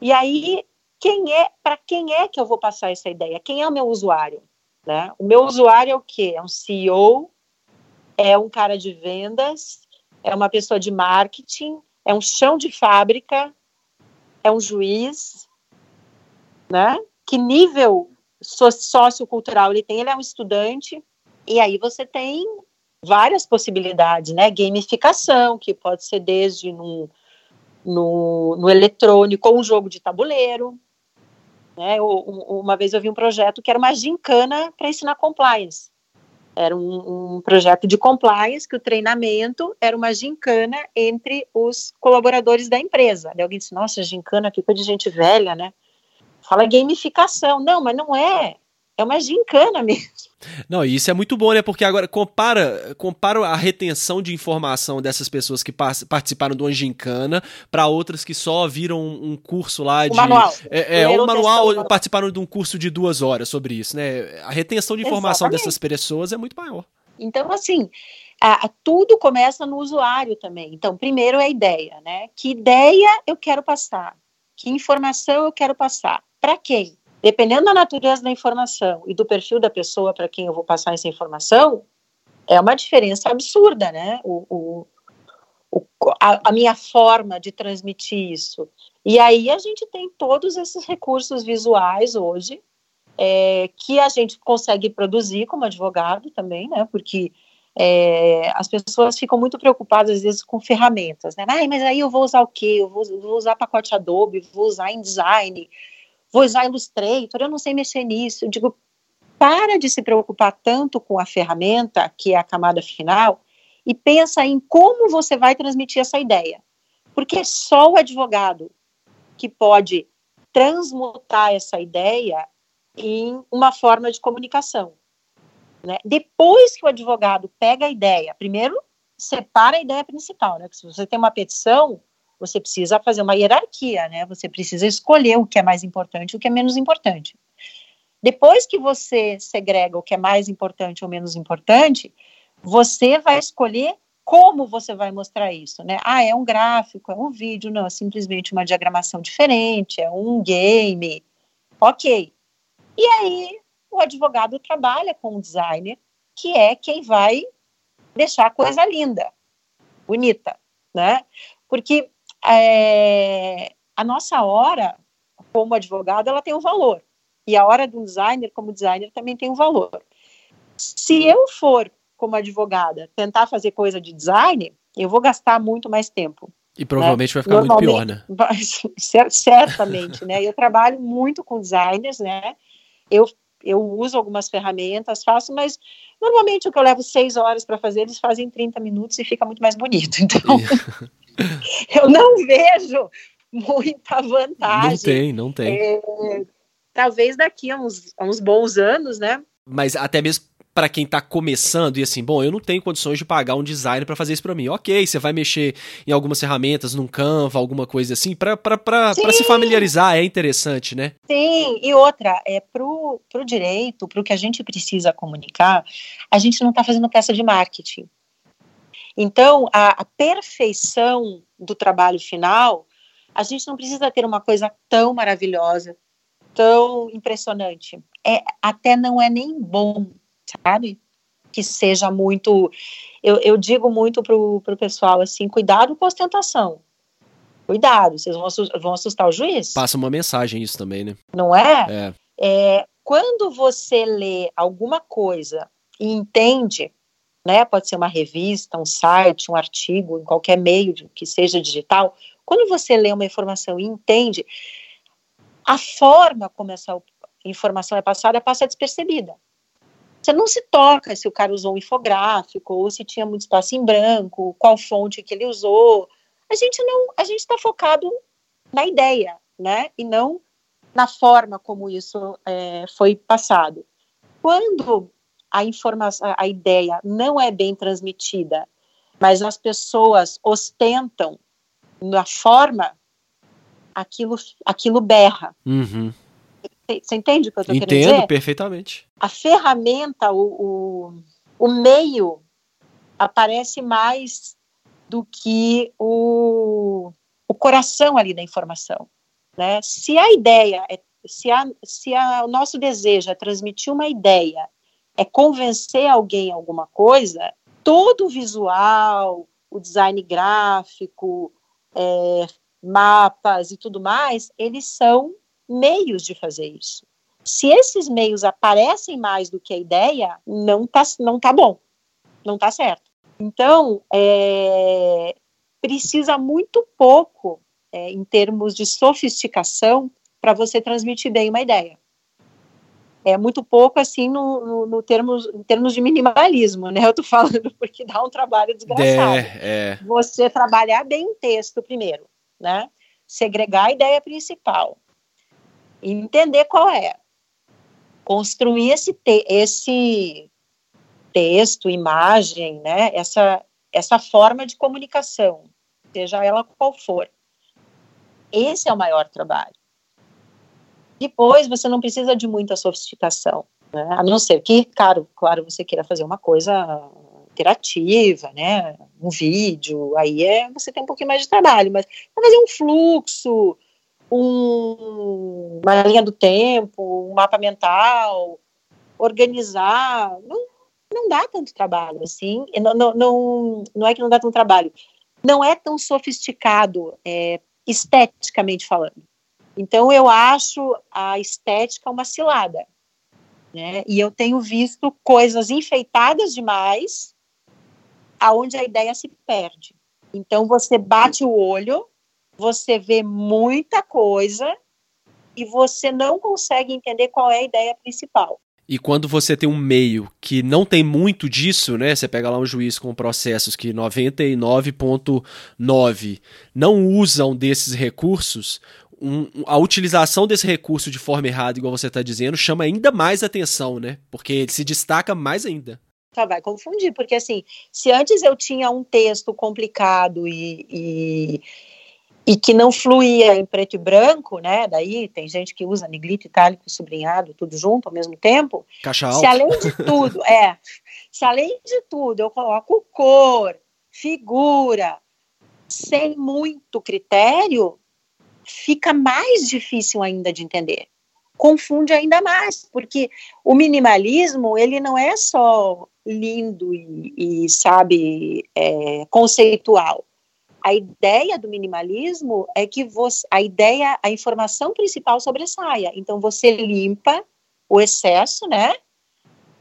E aí, quem é, para quem é que eu vou passar essa ideia? Quem é o meu usuário? Né? O meu usuário é o quê? É um CEO, é um cara de vendas, é uma pessoa de marketing, é um chão de fábrica, é um juiz, né? Que nível sociocultural ele tem, ele é um estudante, e aí você tem várias possibilidades, né? Gamificação, que pode ser desde no, no, no eletrônico ou um jogo de tabuleiro. Né? Uma vez eu vi um projeto que era uma gincana para ensinar compliance. Era um, um, projeto de compliance que o treinamento era uma gincana entre os colaboradores da empresa. Daí alguém disse, nossa, gincana, que coisa de gente velha, né? Fala gamificação. Não, mas não é. É uma gincana mesmo. Não, e isso é muito bom, né? Porque agora compara, compara a retenção de informação dessas pessoas que participaram de uma gincana para outras que só viram um curso lá de. O manual. É, é um manual, participaram de um curso de duas horas sobre isso, né? A retenção de informação Exatamente. dessas pessoas é muito maior. Então, assim, a, a, tudo começa no usuário também. Então, primeiro é a ideia, né? Que ideia eu quero passar? Que informação eu quero passar? Para quem? Dependendo da natureza da informação e do perfil da pessoa para quem eu vou passar essa informação, é uma diferença absurda, né? O, o, o a, a, minha forma de transmitir isso. E aí a gente tem todos esses recursos visuais hoje é, que a gente consegue produzir como advogado também, né? Porque é, as pessoas ficam muito preocupadas às vezes com ferramentas, né? Ah, mas aí eu vou usar o quê? Eu vou, vou usar pacote Adobe, vou usar InDesign, vou usar Illustrator, eu não sei mexer nisso. Eu digo, para de se preocupar tanto com a ferramenta, que é a camada final, e pensa em como você vai transmitir essa ideia. Porque é só o advogado que pode transmutar essa ideia em uma forma de comunicação. Né? Depois que o advogado pega a ideia, primeiro separa a ideia principal, né? se você tem uma petição, você precisa fazer uma hierarquia, né? Você precisa escolher o que é mais importante e o que é menos importante. Depois que você segrega o que é mais importante ou menos importante, você vai escolher como você vai mostrar isso, né? Ah, é um gráfico, é um vídeo, não, é simplesmente uma diagramação diferente, é um game. Ok. E aí, o advogado trabalha com o designer que é quem vai deixar a coisa linda, bonita, né? Porque é, a nossa hora como advogado ela tem um valor e a hora do designer como designer também tem um valor. Se eu for como advogada tentar fazer coisa de design, eu vou gastar muito mais tempo. E provavelmente né? vai ficar muito pior, né? Certamente, né? Eu trabalho muito com designers, né? Eu, eu uso algumas ferramentas, faço, mas normalmente o que eu levo seis horas para fazer, eles fazem 30 minutos e fica muito mais bonito. Então, eu não vejo muita vantagem. Não tem, não tem. É, talvez daqui a uns, a uns bons anos, né? Mas até mesmo para quem tá começando e assim, bom, eu não tenho condições de pagar um designer para fazer isso para mim. OK, você vai mexer em algumas ferramentas, num Canva, alguma coisa assim, para se familiarizar, é interessante, né? Sim, e outra, é pro pro direito, pro que a gente precisa comunicar, a gente não tá fazendo peça de marketing. Então, a, a perfeição do trabalho final, a gente não precisa ter uma coisa tão maravilhosa, tão impressionante. É, até não é nem bom sabe? Que seja muito. Eu, eu digo muito pro, pro pessoal assim: cuidado com a ostentação. Cuidado, vocês vão assustar, vão assustar o juiz. Passa uma mensagem isso também, né? Não é? é? é quando você lê alguma coisa e entende, né? Pode ser uma revista, um site, um artigo, em qualquer meio que seja digital. Quando você lê uma informação e entende, a forma como essa informação é passada passa despercebida. Você não se toca se o cara usou um infográfico ou se tinha muito espaço em branco, qual fonte que ele usou. A gente não, a gente está focado na ideia, né? E não na forma como isso é, foi passado. Quando a informação, a ideia não é bem transmitida, mas as pessoas ostentam na forma, aquilo, aquilo berra. Uhum. Você entende o que eu estou querendo dizer? Entendo perfeitamente. A ferramenta, o, o, o meio aparece mais do que o, o coração ali da informação. Né? Se a ideia, é, se, a, se a, o nosso desejo é transmitir uma ideia, é convencer alguém alguma coisa, todo o visual, o design gráfico, é, mapas e tudo mais, eles são meios de fazer isso. Se esses meios aparecem mais do que a ideia, não tá, não tá bom, não tá certo. Então, é, precisa muito pouco é, em termos de sofisticação para você transmitir bem uma ideia. É muito pouco assim no, no, no termos, em termos de minimalismo, né? Eu tô falando porque dá um trabalho desgraçado. É, é. Você trabalhar bem o texto primeiro, né? Segregar a ideia principal, entender qual é. Construir esse, te esse texto, imagem, né, essa, essa forma de comunicação, seja ela qual for. Esse é o maior trabalho. Depois, você não precisa de muita sofisticação, né? a não ser que, claro, claro, você queira fazer uma coisa interativa, né, um vídeo, aí é, você tem um pouquinho mais de trabalho, mas fazer um fluxo, um, uma linha do tempo, um mapa mental, organizar, não, não dá tanto trabalho assim, não, não, não, não é que não dá tanto trabalho, não é tão sofisticado é, esteticamente falando. Então eu acho a estética uma cilada, né? E eu tenho visto coisas enfeitadas demais, aonde a ideia se perde. Então você bate o olho você vê muita coisa e você não consegue entender qual é a ideia principal. E quando você tem um meio que não tem muito disso, né? Você pega lá um juiz com processos que 99.9 não usam desses recursos, um, a utilização desse recurso de forma errada, igual você está dizendo, chama ainda mais atenção, né? Porque ele se destaca mais ainda. Tá, vai confundir, porque assim, se antes eu tinha um texto complicado e, e e que não fluía em preto e branco, né? Daí tem gente que usa negrito, itálico, sublinhado, tudo junto ao mesmo tempo. Caixa alta. Se além de tudo, é, se além de tudo eu coloco cor, figura, sem muito critério, fica mais difícil ainda de entender. confunde ainda mais, porque o minimalismo ele não é só lindo e, e sabe é, conceitual. A ideia do minimalismo é que você, a ideia, a informação principal sobressaia. Então você limpa o excesso, né?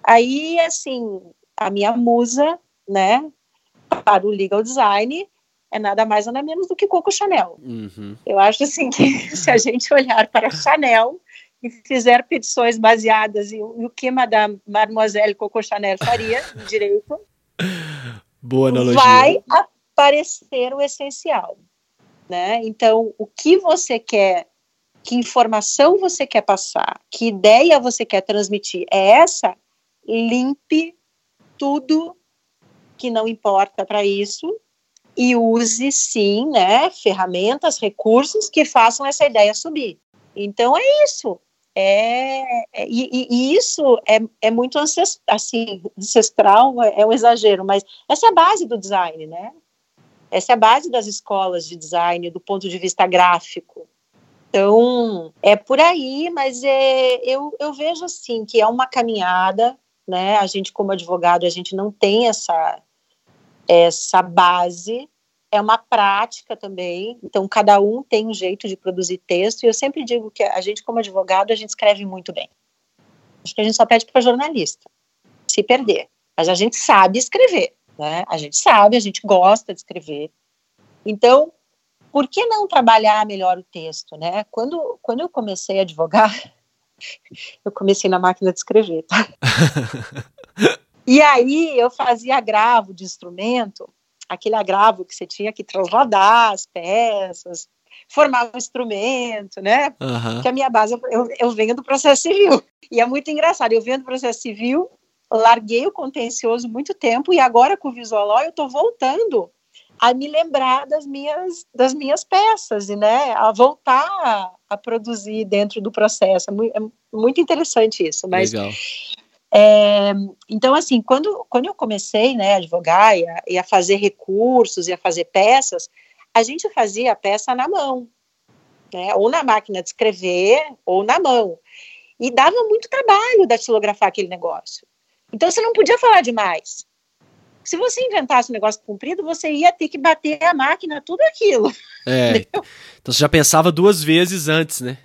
Aí assim, a minha musa, né, para o legal design é nada mais nada menos do que Coco Chanel. Uhum. Eu acho assim que se a gente olhar para Chanel e fizer petições baseadas em, o que Madame Mademoiselle Coco Chanel faria direito, Boa analogia. vai parecer o essencial, né? Então, o que você quer, que informação você quer passar, que ideia você quer transmitir, é essa? Limpe tudo que não importa para isso e use sim, né, ferramentas, recursos que façam essa ideia subir. Então é isso. É, é e, e, isso é, é muito assim, ancestral é um exagero, mas essa é a base do design, né? Essa é a base das escolas de design do ponto de vista gráfico. Então, é por aí, mas é, eu, eu vejo assim que é uma caminhada, né? A gente, como advogado, a gente não tem essa, essa base, é uma prática também, então cada um tem um jeito de produzir texto, e eu sempre digo que a gente, como advogado, a gente escreve muito bem. Acho que a gente só pede para jornalista se perder, mas a gente sabe escrever né? A gente sabe, a gente gosta de escrever. Então, por que não trabalhar melhor o texto, né? Quando, quando eu comecei a advogar, eu comecei na máquina de escrever, tá? e aí eu fazia agravo de instrumento, aquele agravo que você tinha que trasladar as peças, formar o um instrumento, né? Uhum. Que a minha base, eu, eu venho do processo civil. E é muito engraçado, eu venho do processo civil larguei o contencioso muito tempo e agora com o Visual eu estou voltando a me lembrar das minhas, das minhas peças e né, a voltar a, a produzir dentro do processo. É muito, é muito interessante isso. Mas, Legal. É, então, assim, quando, quando eu comecei né, a advogar e a, e a fazer recursos e a fazer peças, a gente fazia a peça na mão, né, ou na máquina de escrever, ou na mão. E dava muito trabalho datilografar aquele negócio. Então você não podia falar demais. Se você inventasse um negócio comprido, você ia ter que bater a máquina, tudo aquilo. É. Então você já pensava duas vezes antes, né?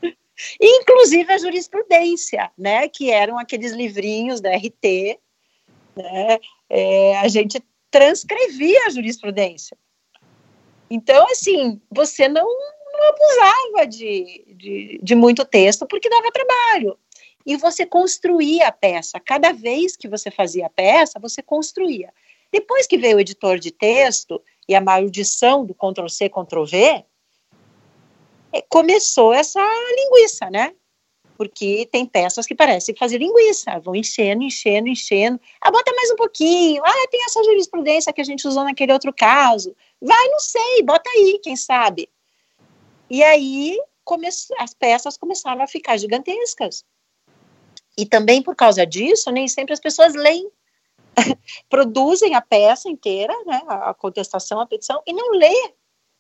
Inclusive a jurisprudência, né? Que eram aqueles livrinhos da RT, né? É, a gente transcrevia a jurisprudência. Então, assim, você não, não abusava de, de, de muito texto porque dava trabalho e você construía a peça. Cada vez que você fazia a peça, você construía. Depois que veio o editor de texto e a maldição do Ctrl C, Ctrl V, é, começou essa linguiça, né? Porque tem peças que parecem fazer linguiça, vão enchendo, enchendo, enchendo. Ah, bota mais um pouquinho. Ah, tem essa jurisprudência que a gente usou naquele outro caso. Vai, não sei, bota aí, quem sabe. E aí as peças começaram a ficar gigantescas. E também por causa disso, nem sempre as pessoas leem, produzem a peça inteira, né, a contestação, a petição, e não lê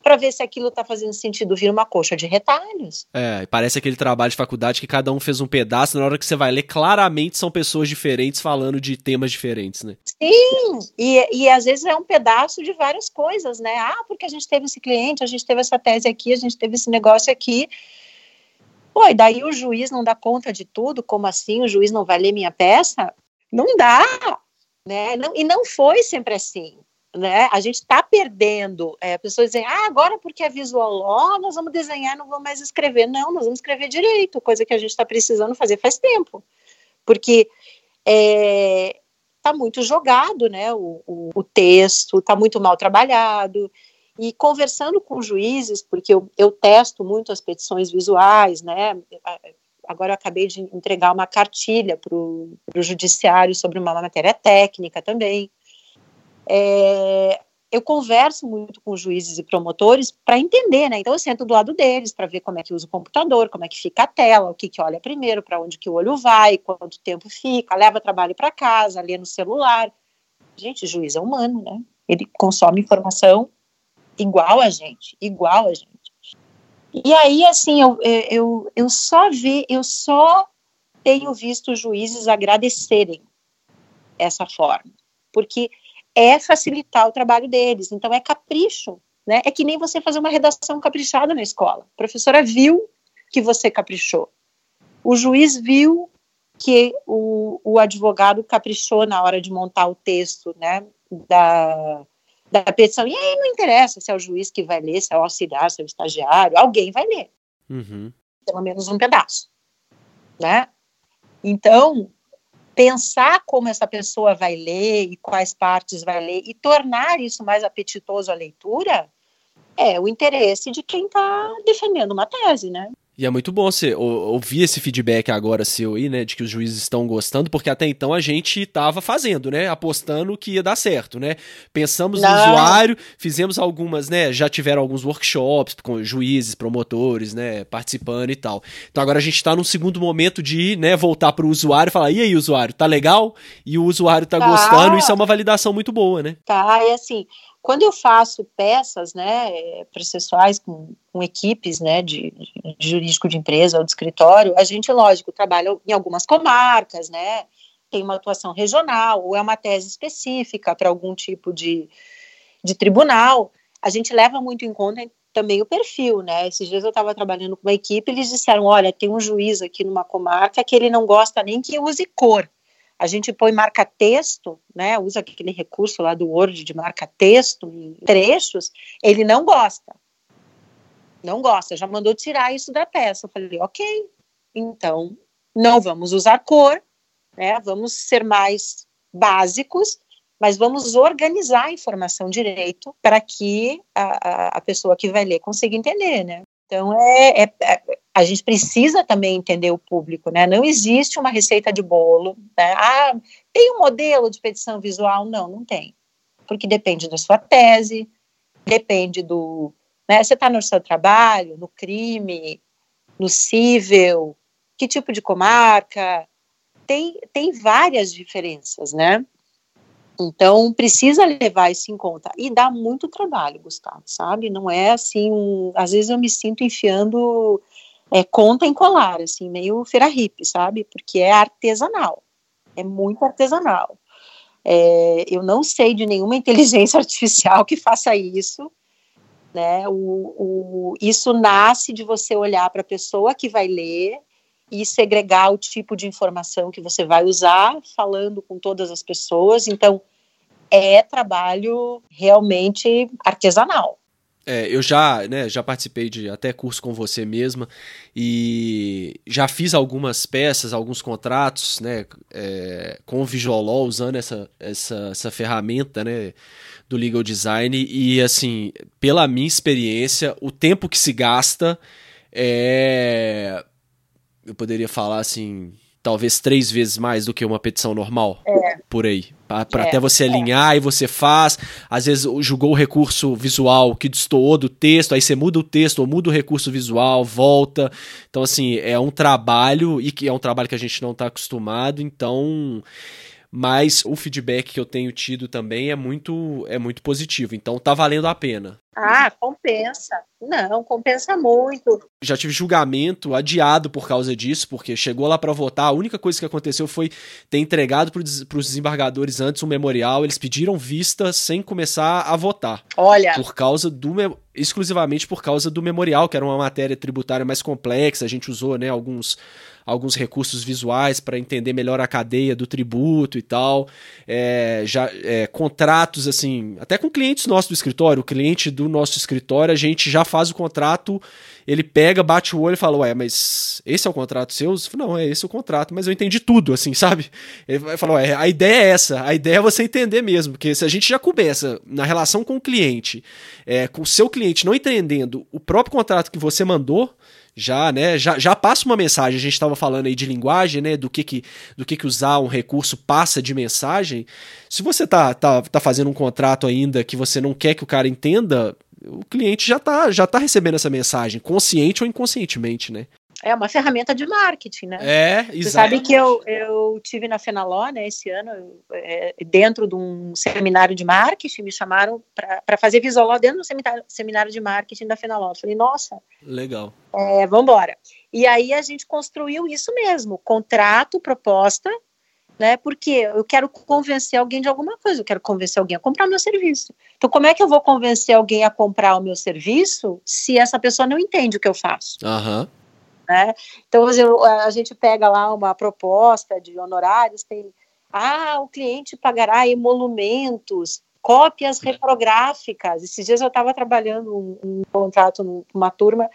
para ver se aquilo está fazendo sentido vir uma coxa de retalhos. É, parece aquele trabalho de faculdade que cada um fez um pedaço, na hora que você vai ler, claramente são pessoas diferentes falando de temas diferentes, né? Sim, e, e às vezes é um pedaço de várias coisas, né? Ah, porque a gente teve esse cliente, a gente teve essa tese aqui, a gente teve esse negócio aqui, Pô, e daí o juiz não dá conta de tudo? Como assim? O juiz não vai ler minha peça? Não dá, né? Não, e não foi sempre assim. Né? A gente está perdendo. É, pessoas dizem, ah, agora porque é visual law, nós vamos desenhar, não vamos mais escrever. Não, nós vamos escrever direito, coisa que a gente está precisando fazer faz tempo. Porque está é, muito jogado, né? O, o, o texto está muito mal trabalhado. E conversando com juízes, porque eu, eu testo muito as petições visuais, né? Agora eu acabei de entregar uma cartilha para o judiciário sobre uma matéria técnica também. É, eu converso muito com juízes e promotores para entender, né? Então eu sento do lado deles para ver como é que usa o computador, como é que fica a tela, o que que olha primeiro, para onde que o olho vai, quanto tempo fica, leva trabalho para casa, lê no celular. Gente, juiz é humano, né? Ele consome informação igual a gente, igual a gente. E aí, assim, eu, eu, eu só vi, eu só tenho visto juízes agradecerem essa forma, porque é facilitar o trabalho deles, então é capricho, né? É que nem você fazer uma redação caprichada na escola. A professora viu que você caprichou. O juiz viu que o, o advogado caprichou na hora de montar o texto, né, da, da petição. E aí não interessa se é o juiz que vai ler, se é o auxiliar, se é o estagiário, alguém vai ler. Uhum. Pelo menos um pedaço, né? Então, pensar como essa pessoa vai ler e quais partes vai ler e tornar isso mais apetitoso à leitura é o interesse de quem está defendendo uma tese, né? E é muito bom você ouvir esse feedback agora seu aí, né, de que os juízes estão gostando, porque até então a gente estava fazendo, né, apostando que ia dar certo, né? Pensamos Não. no usuário, fizemos algumas, né, já tiveram alguns workshops com juízes, promotores, né, participando e tal. Então agora a gente está num segundo momento de, né, voltar para o usuário e falar: "E aí, usuário, tá legal?" E o usuário tá, tá gostando, isso é uma validação muito boa, né? Tá, é assim, quando eu faço peças, né, processuais com, com equipes, né, de, de, jurídico de empresa ou de escritório, a gente, lógico, trabalha em algumas comarcas, né, tem uma atuação regional ou é uma tese específica para algum tipo de, de tribunal. A gente leva muito em conta também o perfil, né? Esses dias eu estava trabalhando com uma equipe, eles disseram, olha, tem um juiz aqui numa comarca que ele não gosta nem que use cor a gente põe marca-texto, né, usa aquele recurso lá do Word de marca-texto em trechos, ele não gosta. Não gosta, já mandou tirar isso da peça. Eu falei, ok, então não vamos usar cor, né, vamos ser mais básicos, mas vamos organizar a informação direito para que a, a, a pessoa que vai ler consiga entender, né. Então, é, é, é, a gente precisa também entender o público, né? Não existe uma receita de bolo, né? Ah, tem um modelo de petição visual? Não, não tem. Porque depende da sua tese, depende do. Né? Você está no seu trabalho, no crime, no cível, que tipo de comarca? Tem, tem várias diferenças, né? Então, precisa levar isso em conta. E dá muito trabalho, Gustavo, sabe? Não é assim, um, às vezes eu me sinto enfiando é, conta em colar, assim, meio feira hippie, sabe? Porque é artesanal, é muito artesanal. É, eu não sei de nenhuma inteligência artificial que faça isso, né? O, o, isso nasce de você olhar para a pessoa que vai ler e segregar o tipo de informação que você vai usar, falando com todas as pessoas. Então, é trabalho realmente artesanal. É, eu já, né, já participei de até curso com você mesma e já fiz algumas peças, alguns contratos, né, é, com o Law usando essa, essa, essa ferramenta, né, do legal design e assim, pela minha experiência, o tempo que se gasta é eu poderia falar assim, talvez três vezes mais do que uma petição normal. É. Por aí. Para é, até você é. alinhar é. e você faz. Às vezes julgou o recurso visual que destoou do texto, aí você muda o texto ou muda o recurso visual, volta. Então, assim, é um trabalho e que é um trabalho que a gente não está acostumado. Então mas o feedback que eu tenho tido também é muito é muito positivo. Então tá valendo a pena. Ah, compensa. Não, compensa muito. Já tive julgamento adiado por causa disso, porque chegou lá para votar. A única coisa que aconteceu foi ter entregado para os desembargadores antes um memorial. Eles pediram vista sem começar a votar. Olha. Por causa do exclusivamente por causa do memorial, que era uma matéria tributária mais complexa. A gente usou, né, alguns alguns recursos visuais para entender melhor a cadeia do tributo e tal. É, já é, contratos assim, até com clientes nossos do escritório, o cliente do nosso escritório, a gente já faz o contrato, ele pega, bate o olho e fala: "Ué, mas esse é o contrato seu?" Eu falo, não, é esse o contrato, mas eu entendi tudo, assim, sabe? Ele falou: "Ué, a ideia é essa, a ideia é você entender mesmo, porque se a gente já começa na relação com o cliente, é, com o seu cliente não entendendo o próprio contrato que você mandou, já, né, já, já passa uma mensagem. A gente estava falando aí de linguagem, né, do que que, do que que usar um recurso passa de mensagem. Se você tá, tá, tá fazendo um contrato ainda que você não quer que o cara entenda, o cliente já tá, já tá recebendo essa mensagem, consciente ou inconscientemente, né? É uma ferramenta de marketing, né? É, exatamente. Você sabe que eu, eu tive na Fenaló, né, esse ano, é, dentro de um seminário de marketing, me chamaram para fazer visual dentro do seminário, seminário de marketing da Fenaló. Eu falei, nossa. Legal. É, vamos embora. E aí a gente construiu isso mesmo, contrato, proposta, né? Porque eu quero convencer alguém de alguma coisa, eu quero convencer alguém a comprar meu serviço. Então, como é que eu vou convencer alguém a comprar o meu serviço se essa pessoa não entende o que eu faço? Uhum. Né? Então, a gente pega lá uma proposta de honorários, tem, ah, o cliente pagará emolumentos, cópias reprográficas. Esses dias eu estava trabalhando um, um contrato numa turma,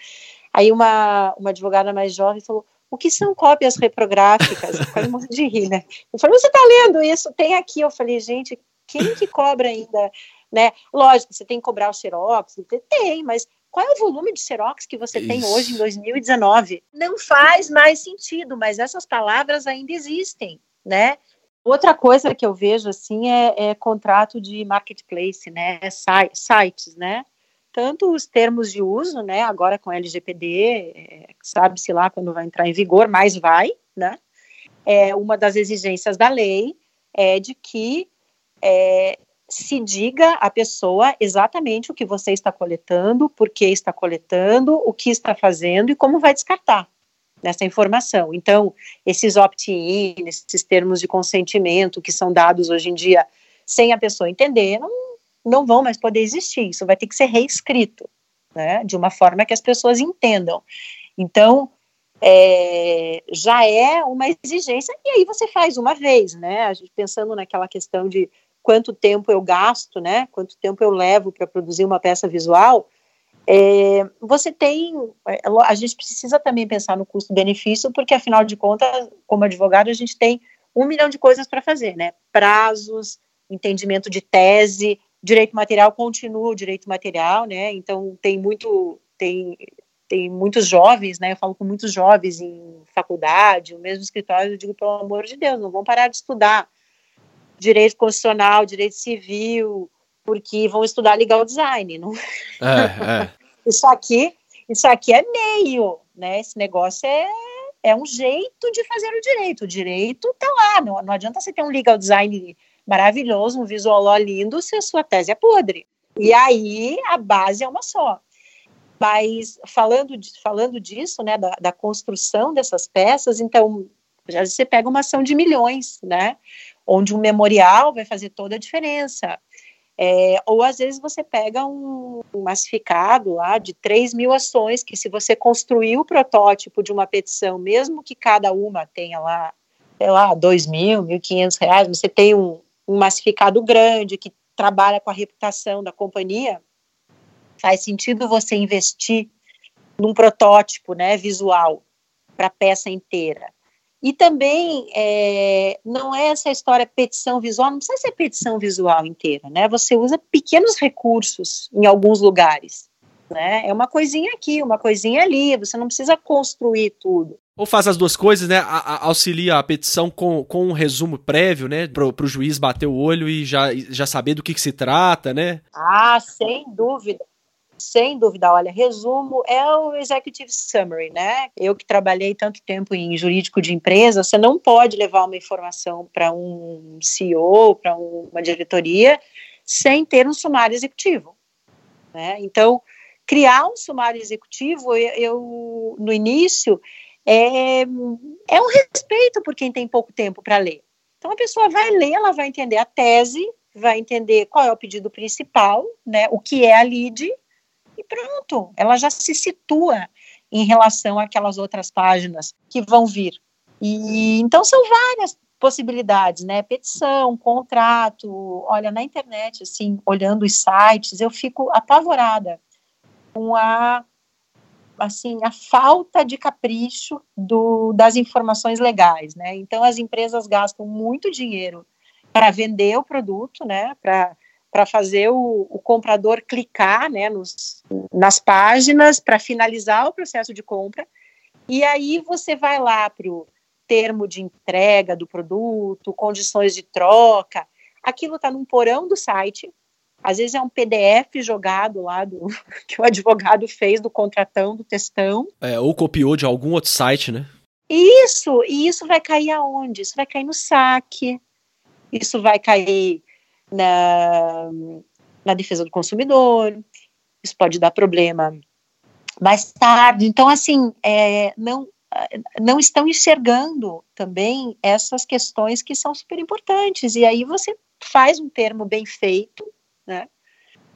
aí uma, uma advogada mais jovem falou, o que são cópias reprográficas? Eu quase morri de rir, né? Eu falei, você está lendo isso? Tem aqui. Eu falei, gente, quem que cobra ainda? Né? Lógico, você tem que cobrar o xerox, tem, mas qual é o volume de xerox que você Isso. tem hoje em 2019? Não faz mais sentido, mas essas palavras ainda existem, né? Outra coisa que eu vejo assim é, é contrato de marketplace, né? Sites, né? Tanto os termos de uso, né? Agora com LGPD, é, sabe-se lá quando vai entrar em vigor, mas vai, né? É, uma das exigências da lei é de que é, se diga à pessoa exatamente o que você está coletando, por que está coletando, o que está fazendo e como vai descartar nessa informação. Então, esses opt-in, esses termos de consentimento que são dados hoje em dia sem a pessoa entender, não, não vão mais poder existir. Isso vai ter que ser reescrito, né, de uma forma que as pessoas entendam. Então, é, já é uma exigência, e aí você faz uma vez, né? A gente pensando naquela questão de quanto tempo eu gasto, né? Quanto tempo eu levo para produzir uma peça visual. É, você tem, é, a gente precisa também pensar no custo-benefício, porque afinal de contas, como advogado, a gente tem um milhão de coisas para fazer, né? Prazos, entendimento de tese, direito material continua o direito material, né? Então tem muito, tem, tem muitos jovens, né? Eu falo com muitos jovens em faculdade, o mesmo escritório, eu digo pelo amor de Deus, não vão parar de estudar direito constitucional, direito civil, porque vão estudar legal design. Não? É, é. Isso aqui, isso aqui é meio, né? Esse negócio é, é um jeito de fazer o direito. O direito tá lá, não, não adianta você ter um legal design maravilhoso, um visual lindo, se a sua tese é podre. E aí a base é uma só. Mas falando, de, falando disso, né, da, da construção dessas peças, então já você pega uma ação de milhões, né? onde um memorial vai fazer toda a diferença. É, ou às vezes você pega um, massificado lá de 3 mil ações, que se você construir o protótipo de uma petição, mesmo que cada uma tenha lá, sei lá, 2 mil, 1.500 reais, você tem um, um massificado grande que trabalha com a reputação da companhia, faz sentido você investir num protótipo né, visual para a peça inteira. E também é, não é essa história petição visual, não precisa ser petição visual inteira, né? Você usa pequenos recursos em alguns lugares, né? É uma coisinha aqui, uma coisinha ali, você não precisa construir tudo. Ou faz as duas coisas, né? A, a, auxilia a petição com, com um resumo prévio, né? Pro, pro juiz bater o olho e já, já saber do que, que se trata, né? Ah, sem dúvida. Sem dúvida, olha, resumo é o executive summary, né? Eu que trabalhei tanto tempo em jurídico de empresa, você não pode levar uma informação para um CEO, para uma diretoria, sem ter um sumário executivo, né? Então, criar um sumário executivo, eu, eu no início é, é um respeito por quem tem pouco tempo para ler. Então a pessoa vai ler, ela vai entender a tese, vai entender qual é o pedido principal, né, o que é a lead, e pronto, ela já se situa em relação àquelas outras páginas que vão vir. E então são várias possibilidades, né? Petição, contrato. Olha, na internet, assim, olhando os sites, eu fico apavorada com a assim a falta de capricho do, das informações legais, né? Então as empresas gastam muito dinheiro para vender o produto, né? Para para fazer o, o, comprador clicar né, nos, nas páginas para finalizar o processo de compra. E aí você vai lá para o termo de entrega do produto, condições de troca. Aquilo está num porão do site, Às vezes é um PDF jogado lá do que o advogado fez do contratão, do textão. É, ou copiou de algum outro site, né? Isso, e isso vai cair aonde? Isso vai cair no saque, isso vai cair na, na defesa do consumidor, isso pode dar problema mais tarde. Então, assim, é, não, não estão enxergando também essas questões que são super importantes. E aí você faz um termo bem feito, né?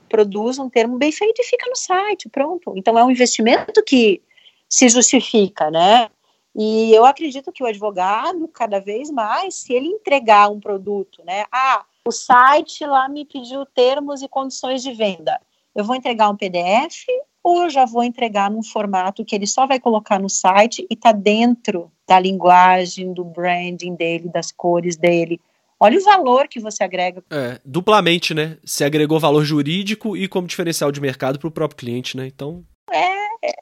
Produz um termo bem feito e fica no site, pronto. Então é um investimento que se justifica, né? E eu acredito que o advogado, cada vez mais, se ele entregar um produto, né? Ah, o site lá me pediu termos e condições de venda. Eu vou entregar um PDF ou eu já vou entregar num formato que ele só vai colocar no site e está dentro da linguagem, do branding dele, das cores dele. Olha o valor que você agrega. É, duplamente, né? Você agregou valor jurídico e como diferencial de mercado para o próprio cliente, né? Então. É, é,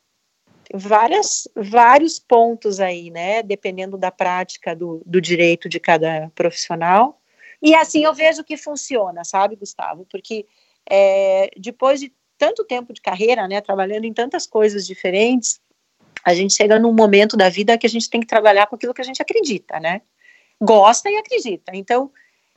várias, vários pontos aí, né? Dependendo da prática do, do direito de cada profissional. E assim eu vejo que funciona, sabe, Gustavo? Porque é, depois de tanto tempo de carreira, né, trabalhando em tantas coisas diferentes, a gente chega num momento da vida que a gente tem que trabalhar com aquilo que a gente acredita, né? Gosta e acredita. Então,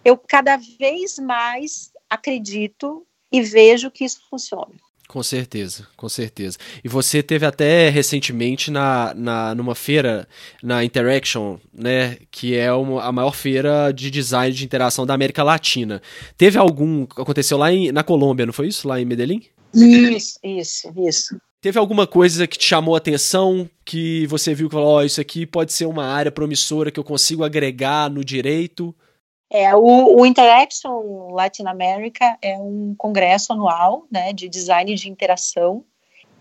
eu cada vez mais acredito e vejo que isso funciona. Com certeza, com certeza. E você teve até recentemente na, na numa feira na Interaction, né, que é uma, a maior feira de design de interação da América Latina. Teve algum aconteceu lá em, na Colômbia, não foi isso? Lá em Medellín? Isso, isso, isso. Teve alguma coisa que te chamou a atenção, que você viu que falou, oh, isso aqui pode ser uma área promissora que eu consigo agregar no direito? É, o, o Interaction Latin America é um congresso anual, né, de design de interação,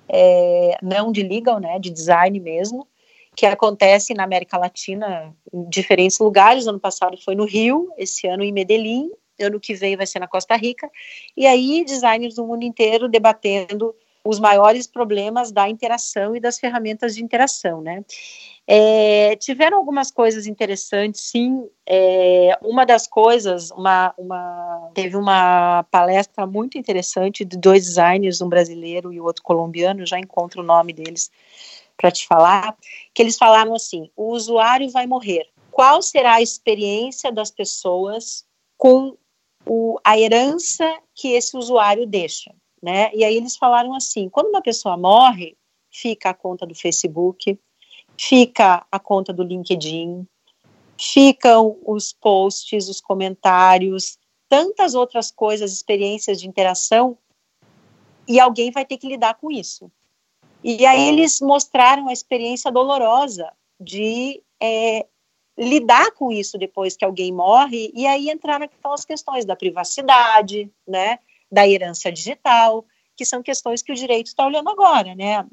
é, não de legal, né, de design mesmo, que acontece na América Latina em diferentes lugares. Ano passado foi no Rio, esse ano em Medellín, ano que vem vai ser na Costa Rica. E aí designers do mundo inteiro debatendo os maiores problemas da interação e das ferramentas de interação, né? É, tiveram algumas coisas interessantes, sim. É, uma das coisas, uma, uma, teve uma palestra muito interessante de dois designers, um brasileiro e o outro colombiano, já encontro o nome deles para te falar, que eles falaram assim: o usuário vai morrer. Qual será a experiência das pessoas com o, a herança que esse usuário deixa? Né? E aí eles falaram assim: quando uma pessoa morre, fica a conta do Facebook, fica a conta do LinkedIn, ficam os posts, os comentários, tantas outras coisas, experiências de interação, e alguém vai ter que lidar com isso. E aí eles mostraram a experiência dolorosa de é, lidar com isso depois que alguém morre, e aí entraram aquelas questões da privacidade, né, da herança digital, que são questões que o direito está olhando agora, né,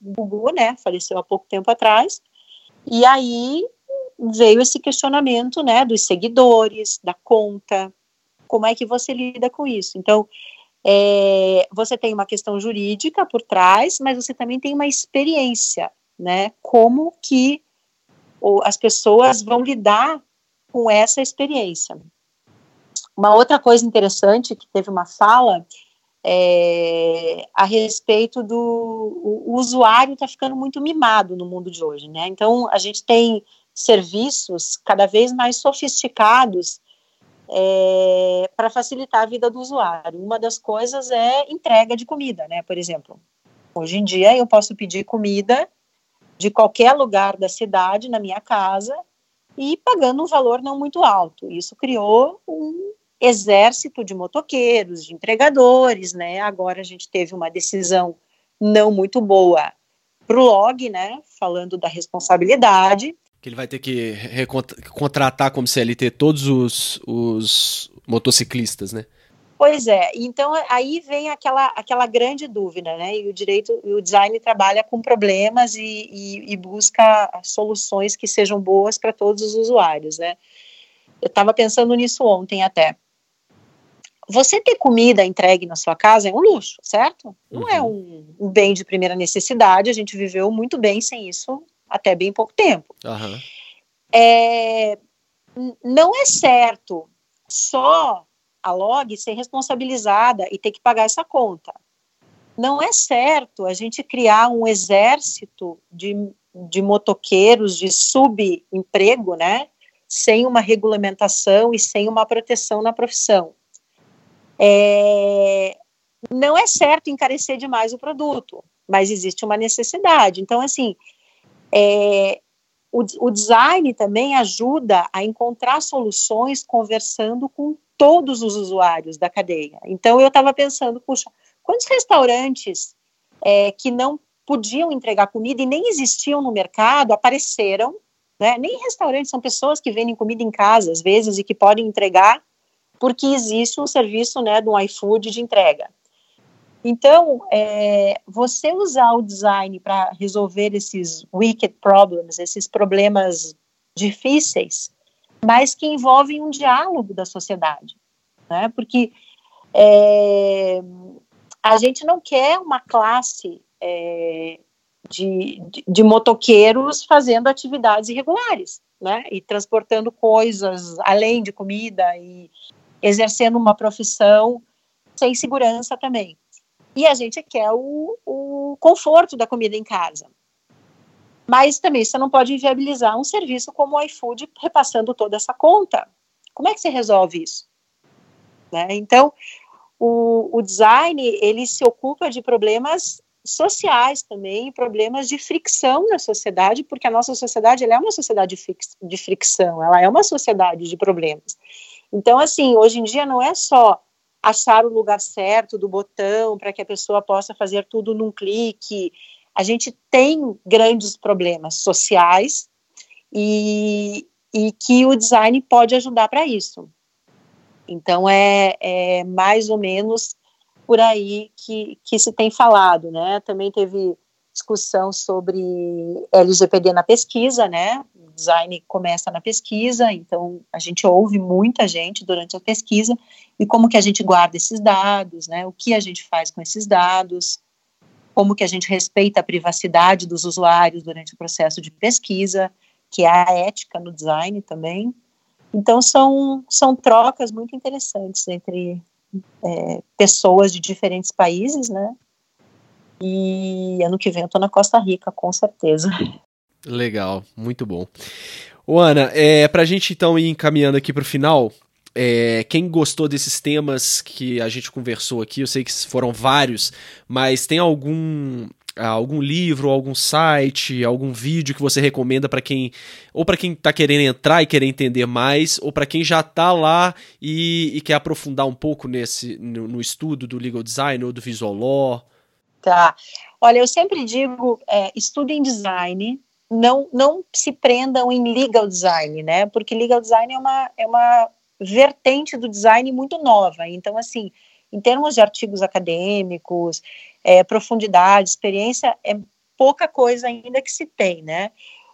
Gugu, né, faleceu há pouco tempo atrás, e aí veio esse questionamento, né, dos seguidores, da conta, como é que você lida com isso? Então, é, você tem uma questão jurídica por trás, mas você também tem uma experiência, né, como que as pessoas vão lidar com essa experiência. Uma outra coisa interessante que teve uma fala é, a respeito do o, o usuário está ficando muito mimado no mundo de hoje, né? Então a gente tem serviços cada vez mais sofisticados é, para facilitar a vida do usuário. Uma das coisas é entrega de comida, né? Por exemplo, hoje em dia eu posso pedir comida de qualquer lugar da cidade na minha casa e pagando um valor não muito alto. Isso criou um exército de motoqueiros, de entregadores, né? Agora a gente teve uma decisão não muito boa para o log, né? Falando da responsabilidade. Que ele vai ter que contratar como CLT todos os, os motociclistas, né? Pois é, então aí vem aquela, aquela grande dúvida, né? E o direito, o design trabalha com problemas e, e, e busca soluções que sejam boas para todos os usuários, né? Eu estava pensando nisso ontem até você ter comida entregue na sua casa é um luxo, certo? Não é uhum. é um, um, bem de primeira necessidade, a gente viveu muito bem sem isso até bem pouco tempo. Uhum. É, não é certo só a log ser responsabilizada e ter que pagar essa conta. Não é certo a gente criar um exército de, de motoqueiros de subemprego, né, sem uma regulamentação e sem uma proteção na profissão. É, não é certo encarecer demais o produto, mas existe uma necessidade. Então, assim, é, o, o design também ajuda a encontrar soluções conversando com todos os usuários da cadeia. Então, eu estava pensando, puxa, quantos restaurantes é, que não podiam entregar comida e nem existiam no mercado apareceram, né? Nem restaurantes, são pessoas que vendem comida em casa, às vezes, e que podem entregar porque existe um serviço, né, do iFood de entrega. Então, é, você usar o design para resolver esses wicked problems, esses problemas difíceis, mas que envolvem um diálogo da sociedade, né? Porque é, a gente não quer uma classe é, de, de, de, motoqueiros fazendo atividades irregulares, né? E transportando coisas além de comida e exercendo uma profissão sem segurança também e a gente quer o, o conforto da comida em casa. Mas também você não pode inviabilizar um serviço como o iFood repassando toda essa conta. Como é que você resolve isso? Né? Então, o, o, design ele se ocupa de problemas sociais também, problemas de fricção na sociedade, porque a nossa sociedade ela é uma sociedade de fricção, ela é uma sociedade de problemas. Então, assim, hoje em dia não é só achar o lugar certo do botão para que a pessoa possa fazer tudo num clique. A gente tem grandes problemas sociais e, e que o design pode ajudar para isso. Então, é, é, mais ou menos por aí que, que se tem falado, né? Também teve discussão sobre LGPD na pesquisa, né? Design começa na pesquisa, então a gente ouve muita gente durante a pesquisa e como que a gente guarda esses dados, né? O que a gente faz com esses dados, como que a gente respeita a privacidade dos usuários durante o processo de pesquisa, que é a ética no design também. Então são são trocas muito interessantes entre é, pessoas de diferentes países, né? E ano que vem eu tô na Costa Rica, com certeza. Legal, muito bom. Ô, Ana, é, pra gente então ir encaminhando aqui pro final, é, quem gostou desses temas que a gente conversou aqui, eu sei que foram vários, mas tem algum algum livro, algum site, algum vídeo que você recomenda para quem ou para quem está querendo entrar e querer entender mais, ou para quem já está lá e, e, quer aprofundar um pouco nesse no, no, estudo do legal design ou do visual law? Tá. Olha, eu sempre digo, é, estudem design, não, não se prendam em legal design, né? Porque legal design é uma, é uma vertente do design muito nova. Então, assim, em termos de artigos acadêmicos, é, profundidade, experiência, é pouca coisa ainda que se tem, né?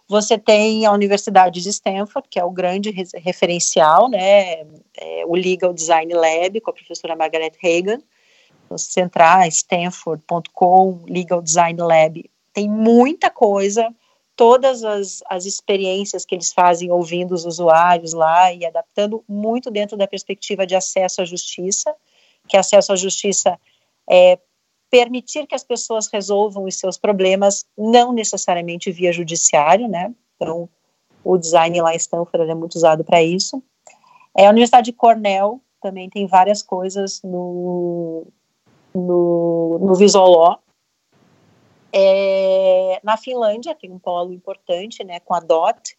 Você tem a Universidade de Stanford, que é o grande referencial, né? É, o Legal Design Lab, com a professora Margaret Hagan, você entrar, stanford.com, Legal Design Lab, tem muita coisa, todas as, as experiências que eles fazem ouvindo os usuários lá e adaptando muito dentro da perspectiva de acesso à justiça, que acesso à justiça é permitir que as pessoas resolvam os seus problemas, não necessariamente via judiciário, né? Então, o design lá em Stanford é muito usado para isso. É, a Universidade de Cornell também tem várias coisas no, no, no Visoló. É, na Finlândia tem um polo importante, né, com a DOT,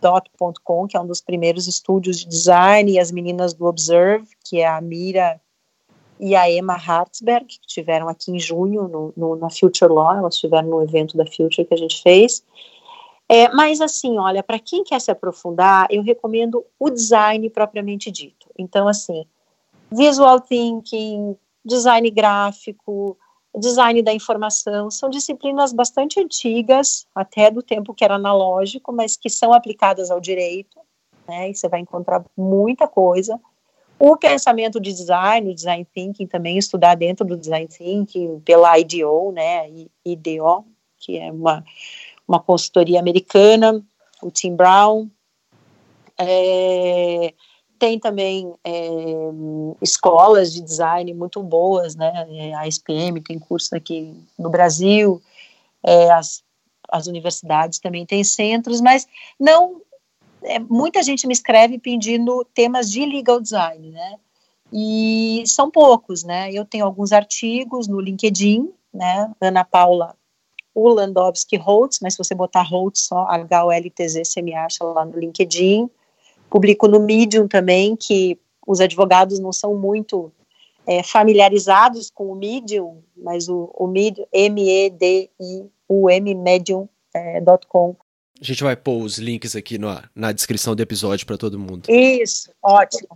dot.com, que é um dos primeiros estúdios de design, e as meninas do Observe, que é a Mira e a Emma Hartzberg, que tiveram aqui em junho no, no, na Future Law, elas estiveram no evento da Future que a gente fez. É, mas assim, olha, para quem quer se aprofundar, eu recomendo o design propriamente dito. Então, assim, visual thinking, design gráfico, design da informação, são disciplinas bastante antigas, até do tempo que era analógico, mas que são aplicadas ao direito, né, e você vai encontrar muita coisa. O pensamento de design, o design thinking também, estudar dentro do design thinking pela IDO, né, IDO, que é uma, uma consultoria americana, o Tim Brown, é, tem também é, escolas de design muito boas, né? É, a SPM tem curso aqui no Brasil, é, as, as universidades também têm centros, mas não. É, muita gente me escreve pedindo temas de legal design, né? E são poucos, né? Eu tenho alguns artigos no LinkedIn, né? Ana Paula Ulandowski Holtz, mas se você botar Holtz só, H-O-L-T-Z, você me acha lá no LinkedIn. Publico no Medium também, que os advogados não são muito é, familiarizados com o Medium, mas o, o Medium, M-E-D-I-U-M, medium.com. É, a gente vai pôr os links aqui no, na descrição do episódio para todo mundo. Isso, ótimo.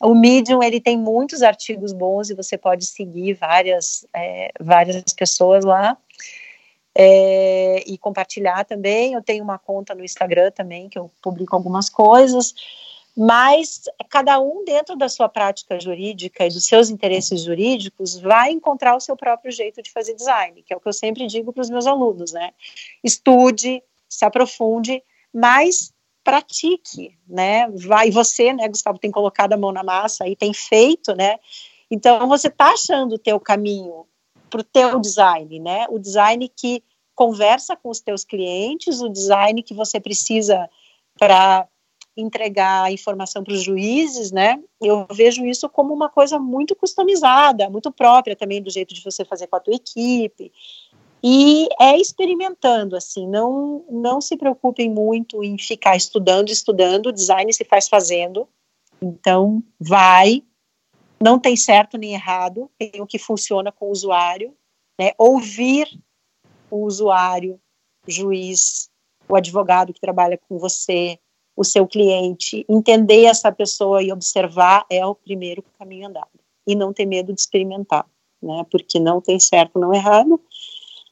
O Medium ele tem muitos artigos bons e você pode seguir várias, é, várias pessoas lá é, e compartilhar também. Eu tenho uma conta no Instagram também que eu publico algumas coisas, mas cada um dentro da sua prática jurídica e dos seus interesses jurídicos vai encontrar o seu próprio jeito de fazer design, que é o que eu sempre digo para os meus alunos, né? Estude, se aprofunde, mas pratique, né? Vai você, né, Gustavo, tem colocado a mão na massa e tem feito, né? Então você está achando o teu caminho para o teu design, né? O design que conversa com os teus clientes, o design que você precisa para entregar informação para os juízes, né? Eu vejo isso como uma coisa muito customizada, muito própria também do jeito de você fazer com a tua equipe. E é experimentando, assim, não, não se preocupem muito em ficar estudando, estudando, design se faz fazendo, então vai, não tem certo nem errado, tem o que funciona com o usuário, né, ouvir o usuário, o juiz, o advogado que trabalha com você, o seu cliente, entender essa pessoa e observar é o primeiro caminho andado, e não ter medo de experimentar, né, porque não tem certo, não errado,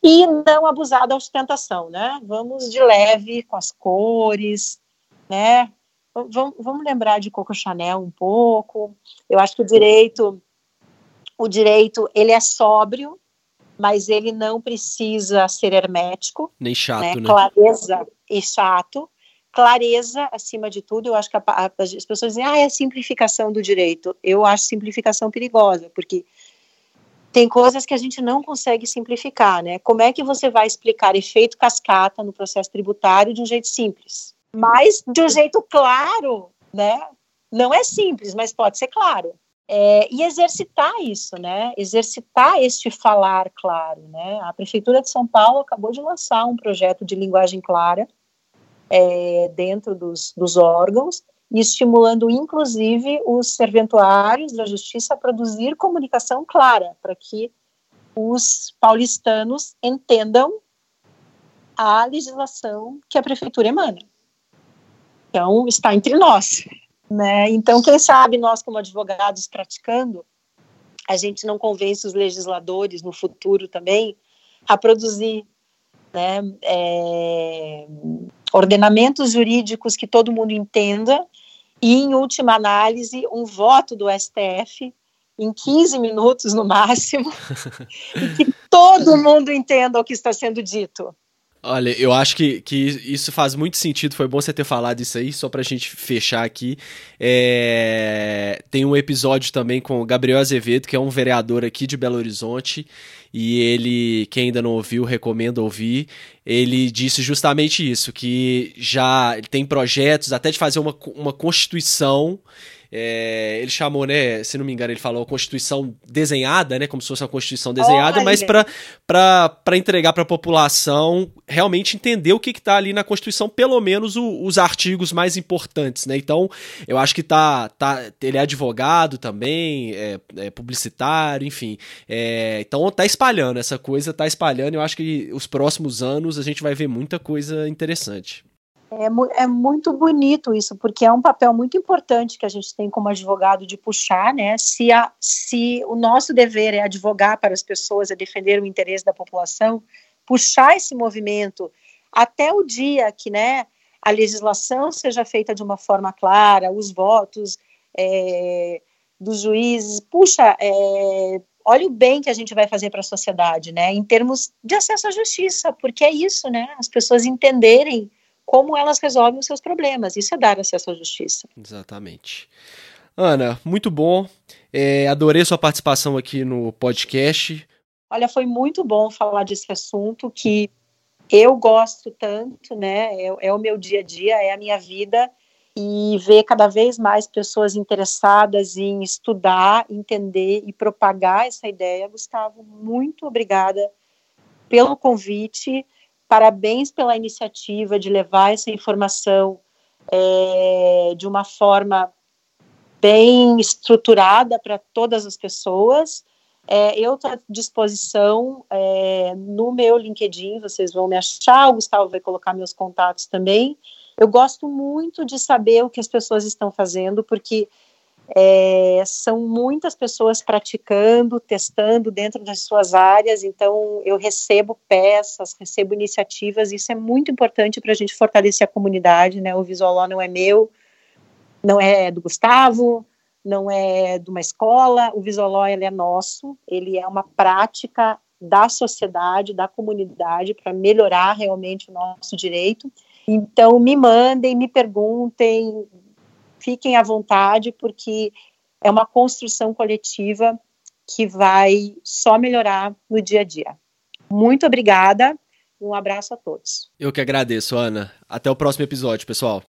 e não abusar da ostentação, né? Vamos de leve com as cores, né? Vamos, vamos lembrar de Coco Chanel um pouco. Eu acho que o direito, o direito, ele é sóbrio, mas ele não precisa ser hermético. Nem chato, né? né? Clareza e chato. Clareza, acima de tudo, eu acho que a, a, as pessoas dizem, ah, é a simplificação do direito. Eu acho simplificação perigosa, porque tem coisas que a gente não consegue simplificar, né? Como é que você vai explicar efeito cascata no processo tributário de um jeito simples? Mas de um jeito claro, né? Não é simples, mas pode ser claro. É, e exercitar isso, né? Exercitar este falar claro, né? A Prefeitura de São Paulo acabou de lançar um projeto de linguagem clara é, dentro dos, dos órgãos e estimulando, inclusive, os serventuários da justiça a produzir comunicação clara, para que os paulistanos entendam a legislação que a prefeitura emana. Então, está entre nós. Né? Então, quem sabe nós, como advogados praticando, a gente não convence os legisladores no futuro também a produzir né, é, ordenamentos jurídicos que todo mundo entenda e, em última análise, um voto do STF em 15 minutos no máximo e que todo mundo entenda o que está sendo dito. Olha, eu acho que, que isso faz muito sentido. Foi bom você ter falado isso aí, só pra gente fechar aqui. É... Tem um episódio também com o Gabriel Azevedo, que é um vereador aqui de Belo Horizonte. E ele, quem ainda não ouviu, recomendo ouvir. Ele disse justamente isso: que já tem projetos até de fazer uma, uma constituição é, ele chamou, né, se não me engano, ele falou Constituição desenhada, né, como se fosse uma Constituição desenhada, Olha. mas para entregar para a população realmente entender o que está ali na Constituição, pelo menos o, os artigos mais importantes, né? Então, eu acho que tá, tá ele é advogado também, é, é publicitário, enfim. É, então, tá espalhando essa coisa, tá espalhando. Eu acho que os próximos anos a gente vai ver muita coisa interessante. É, é, muito bonito isso, porque é um papel muito importante que a gente tem como advogado de puxar, né? Se, a, se o nosso dever é advogar para as pessoas, é defender o interesse da população, puxar esse movimento até o dia que, né, a legislação seja feita de uma forma clara, os votos é, dos juízes, puxa, é, olha o bem que a gente vai fazer para a sociedade, né? Em termos de acesso à justiça, porque é isso, né? As pessoas entenderem como elas resolvem os seus problemas. Isso é dar acesso à justiça. Exatamente. Ana, muito bom. É, adorei sua participação aqui no podcast. Olha, foi muito bom falar desse assunto que eu gosto tanto, né? É, é, o meu dia a dia, é a minha vida e ver cada vez mais pessoas interessadas em estudar, entender e propagar essa ideia. Gustavo, muito obrigada pelo convite. Parabéns pela iniciativa de levar essa informação é, de uma forma bem estruturada para todas as pessoas. É, eu estou à disposição é, no meu LinkedIn, vocês vão me achar, o Gustavo vai colocar meus contatos também. Eu gosto muito de saber o que as pessoas estão fazendo, porque é, são muitas pessoas praticando, testando dentro das suas áreas, então eu recebo peças, recebo iniciativas, isso é muito importante para a gente fortalecer a comunidade, né? O Visual não é meu, não é do Gustavo, não é de uma escola, o Visual ele é nosso, ele é uma prática da sociedade, da comunidade, para melhorar realmente o nosso direito. Então, me mandem, me perguntem, fiquem à vontade, porque é uma construção coletiva que vai só melhorar no dia a dia. Muito obrigada, um abraço a todos. Eu que agradeço, Ana. Até o próximo episódio, pessoal.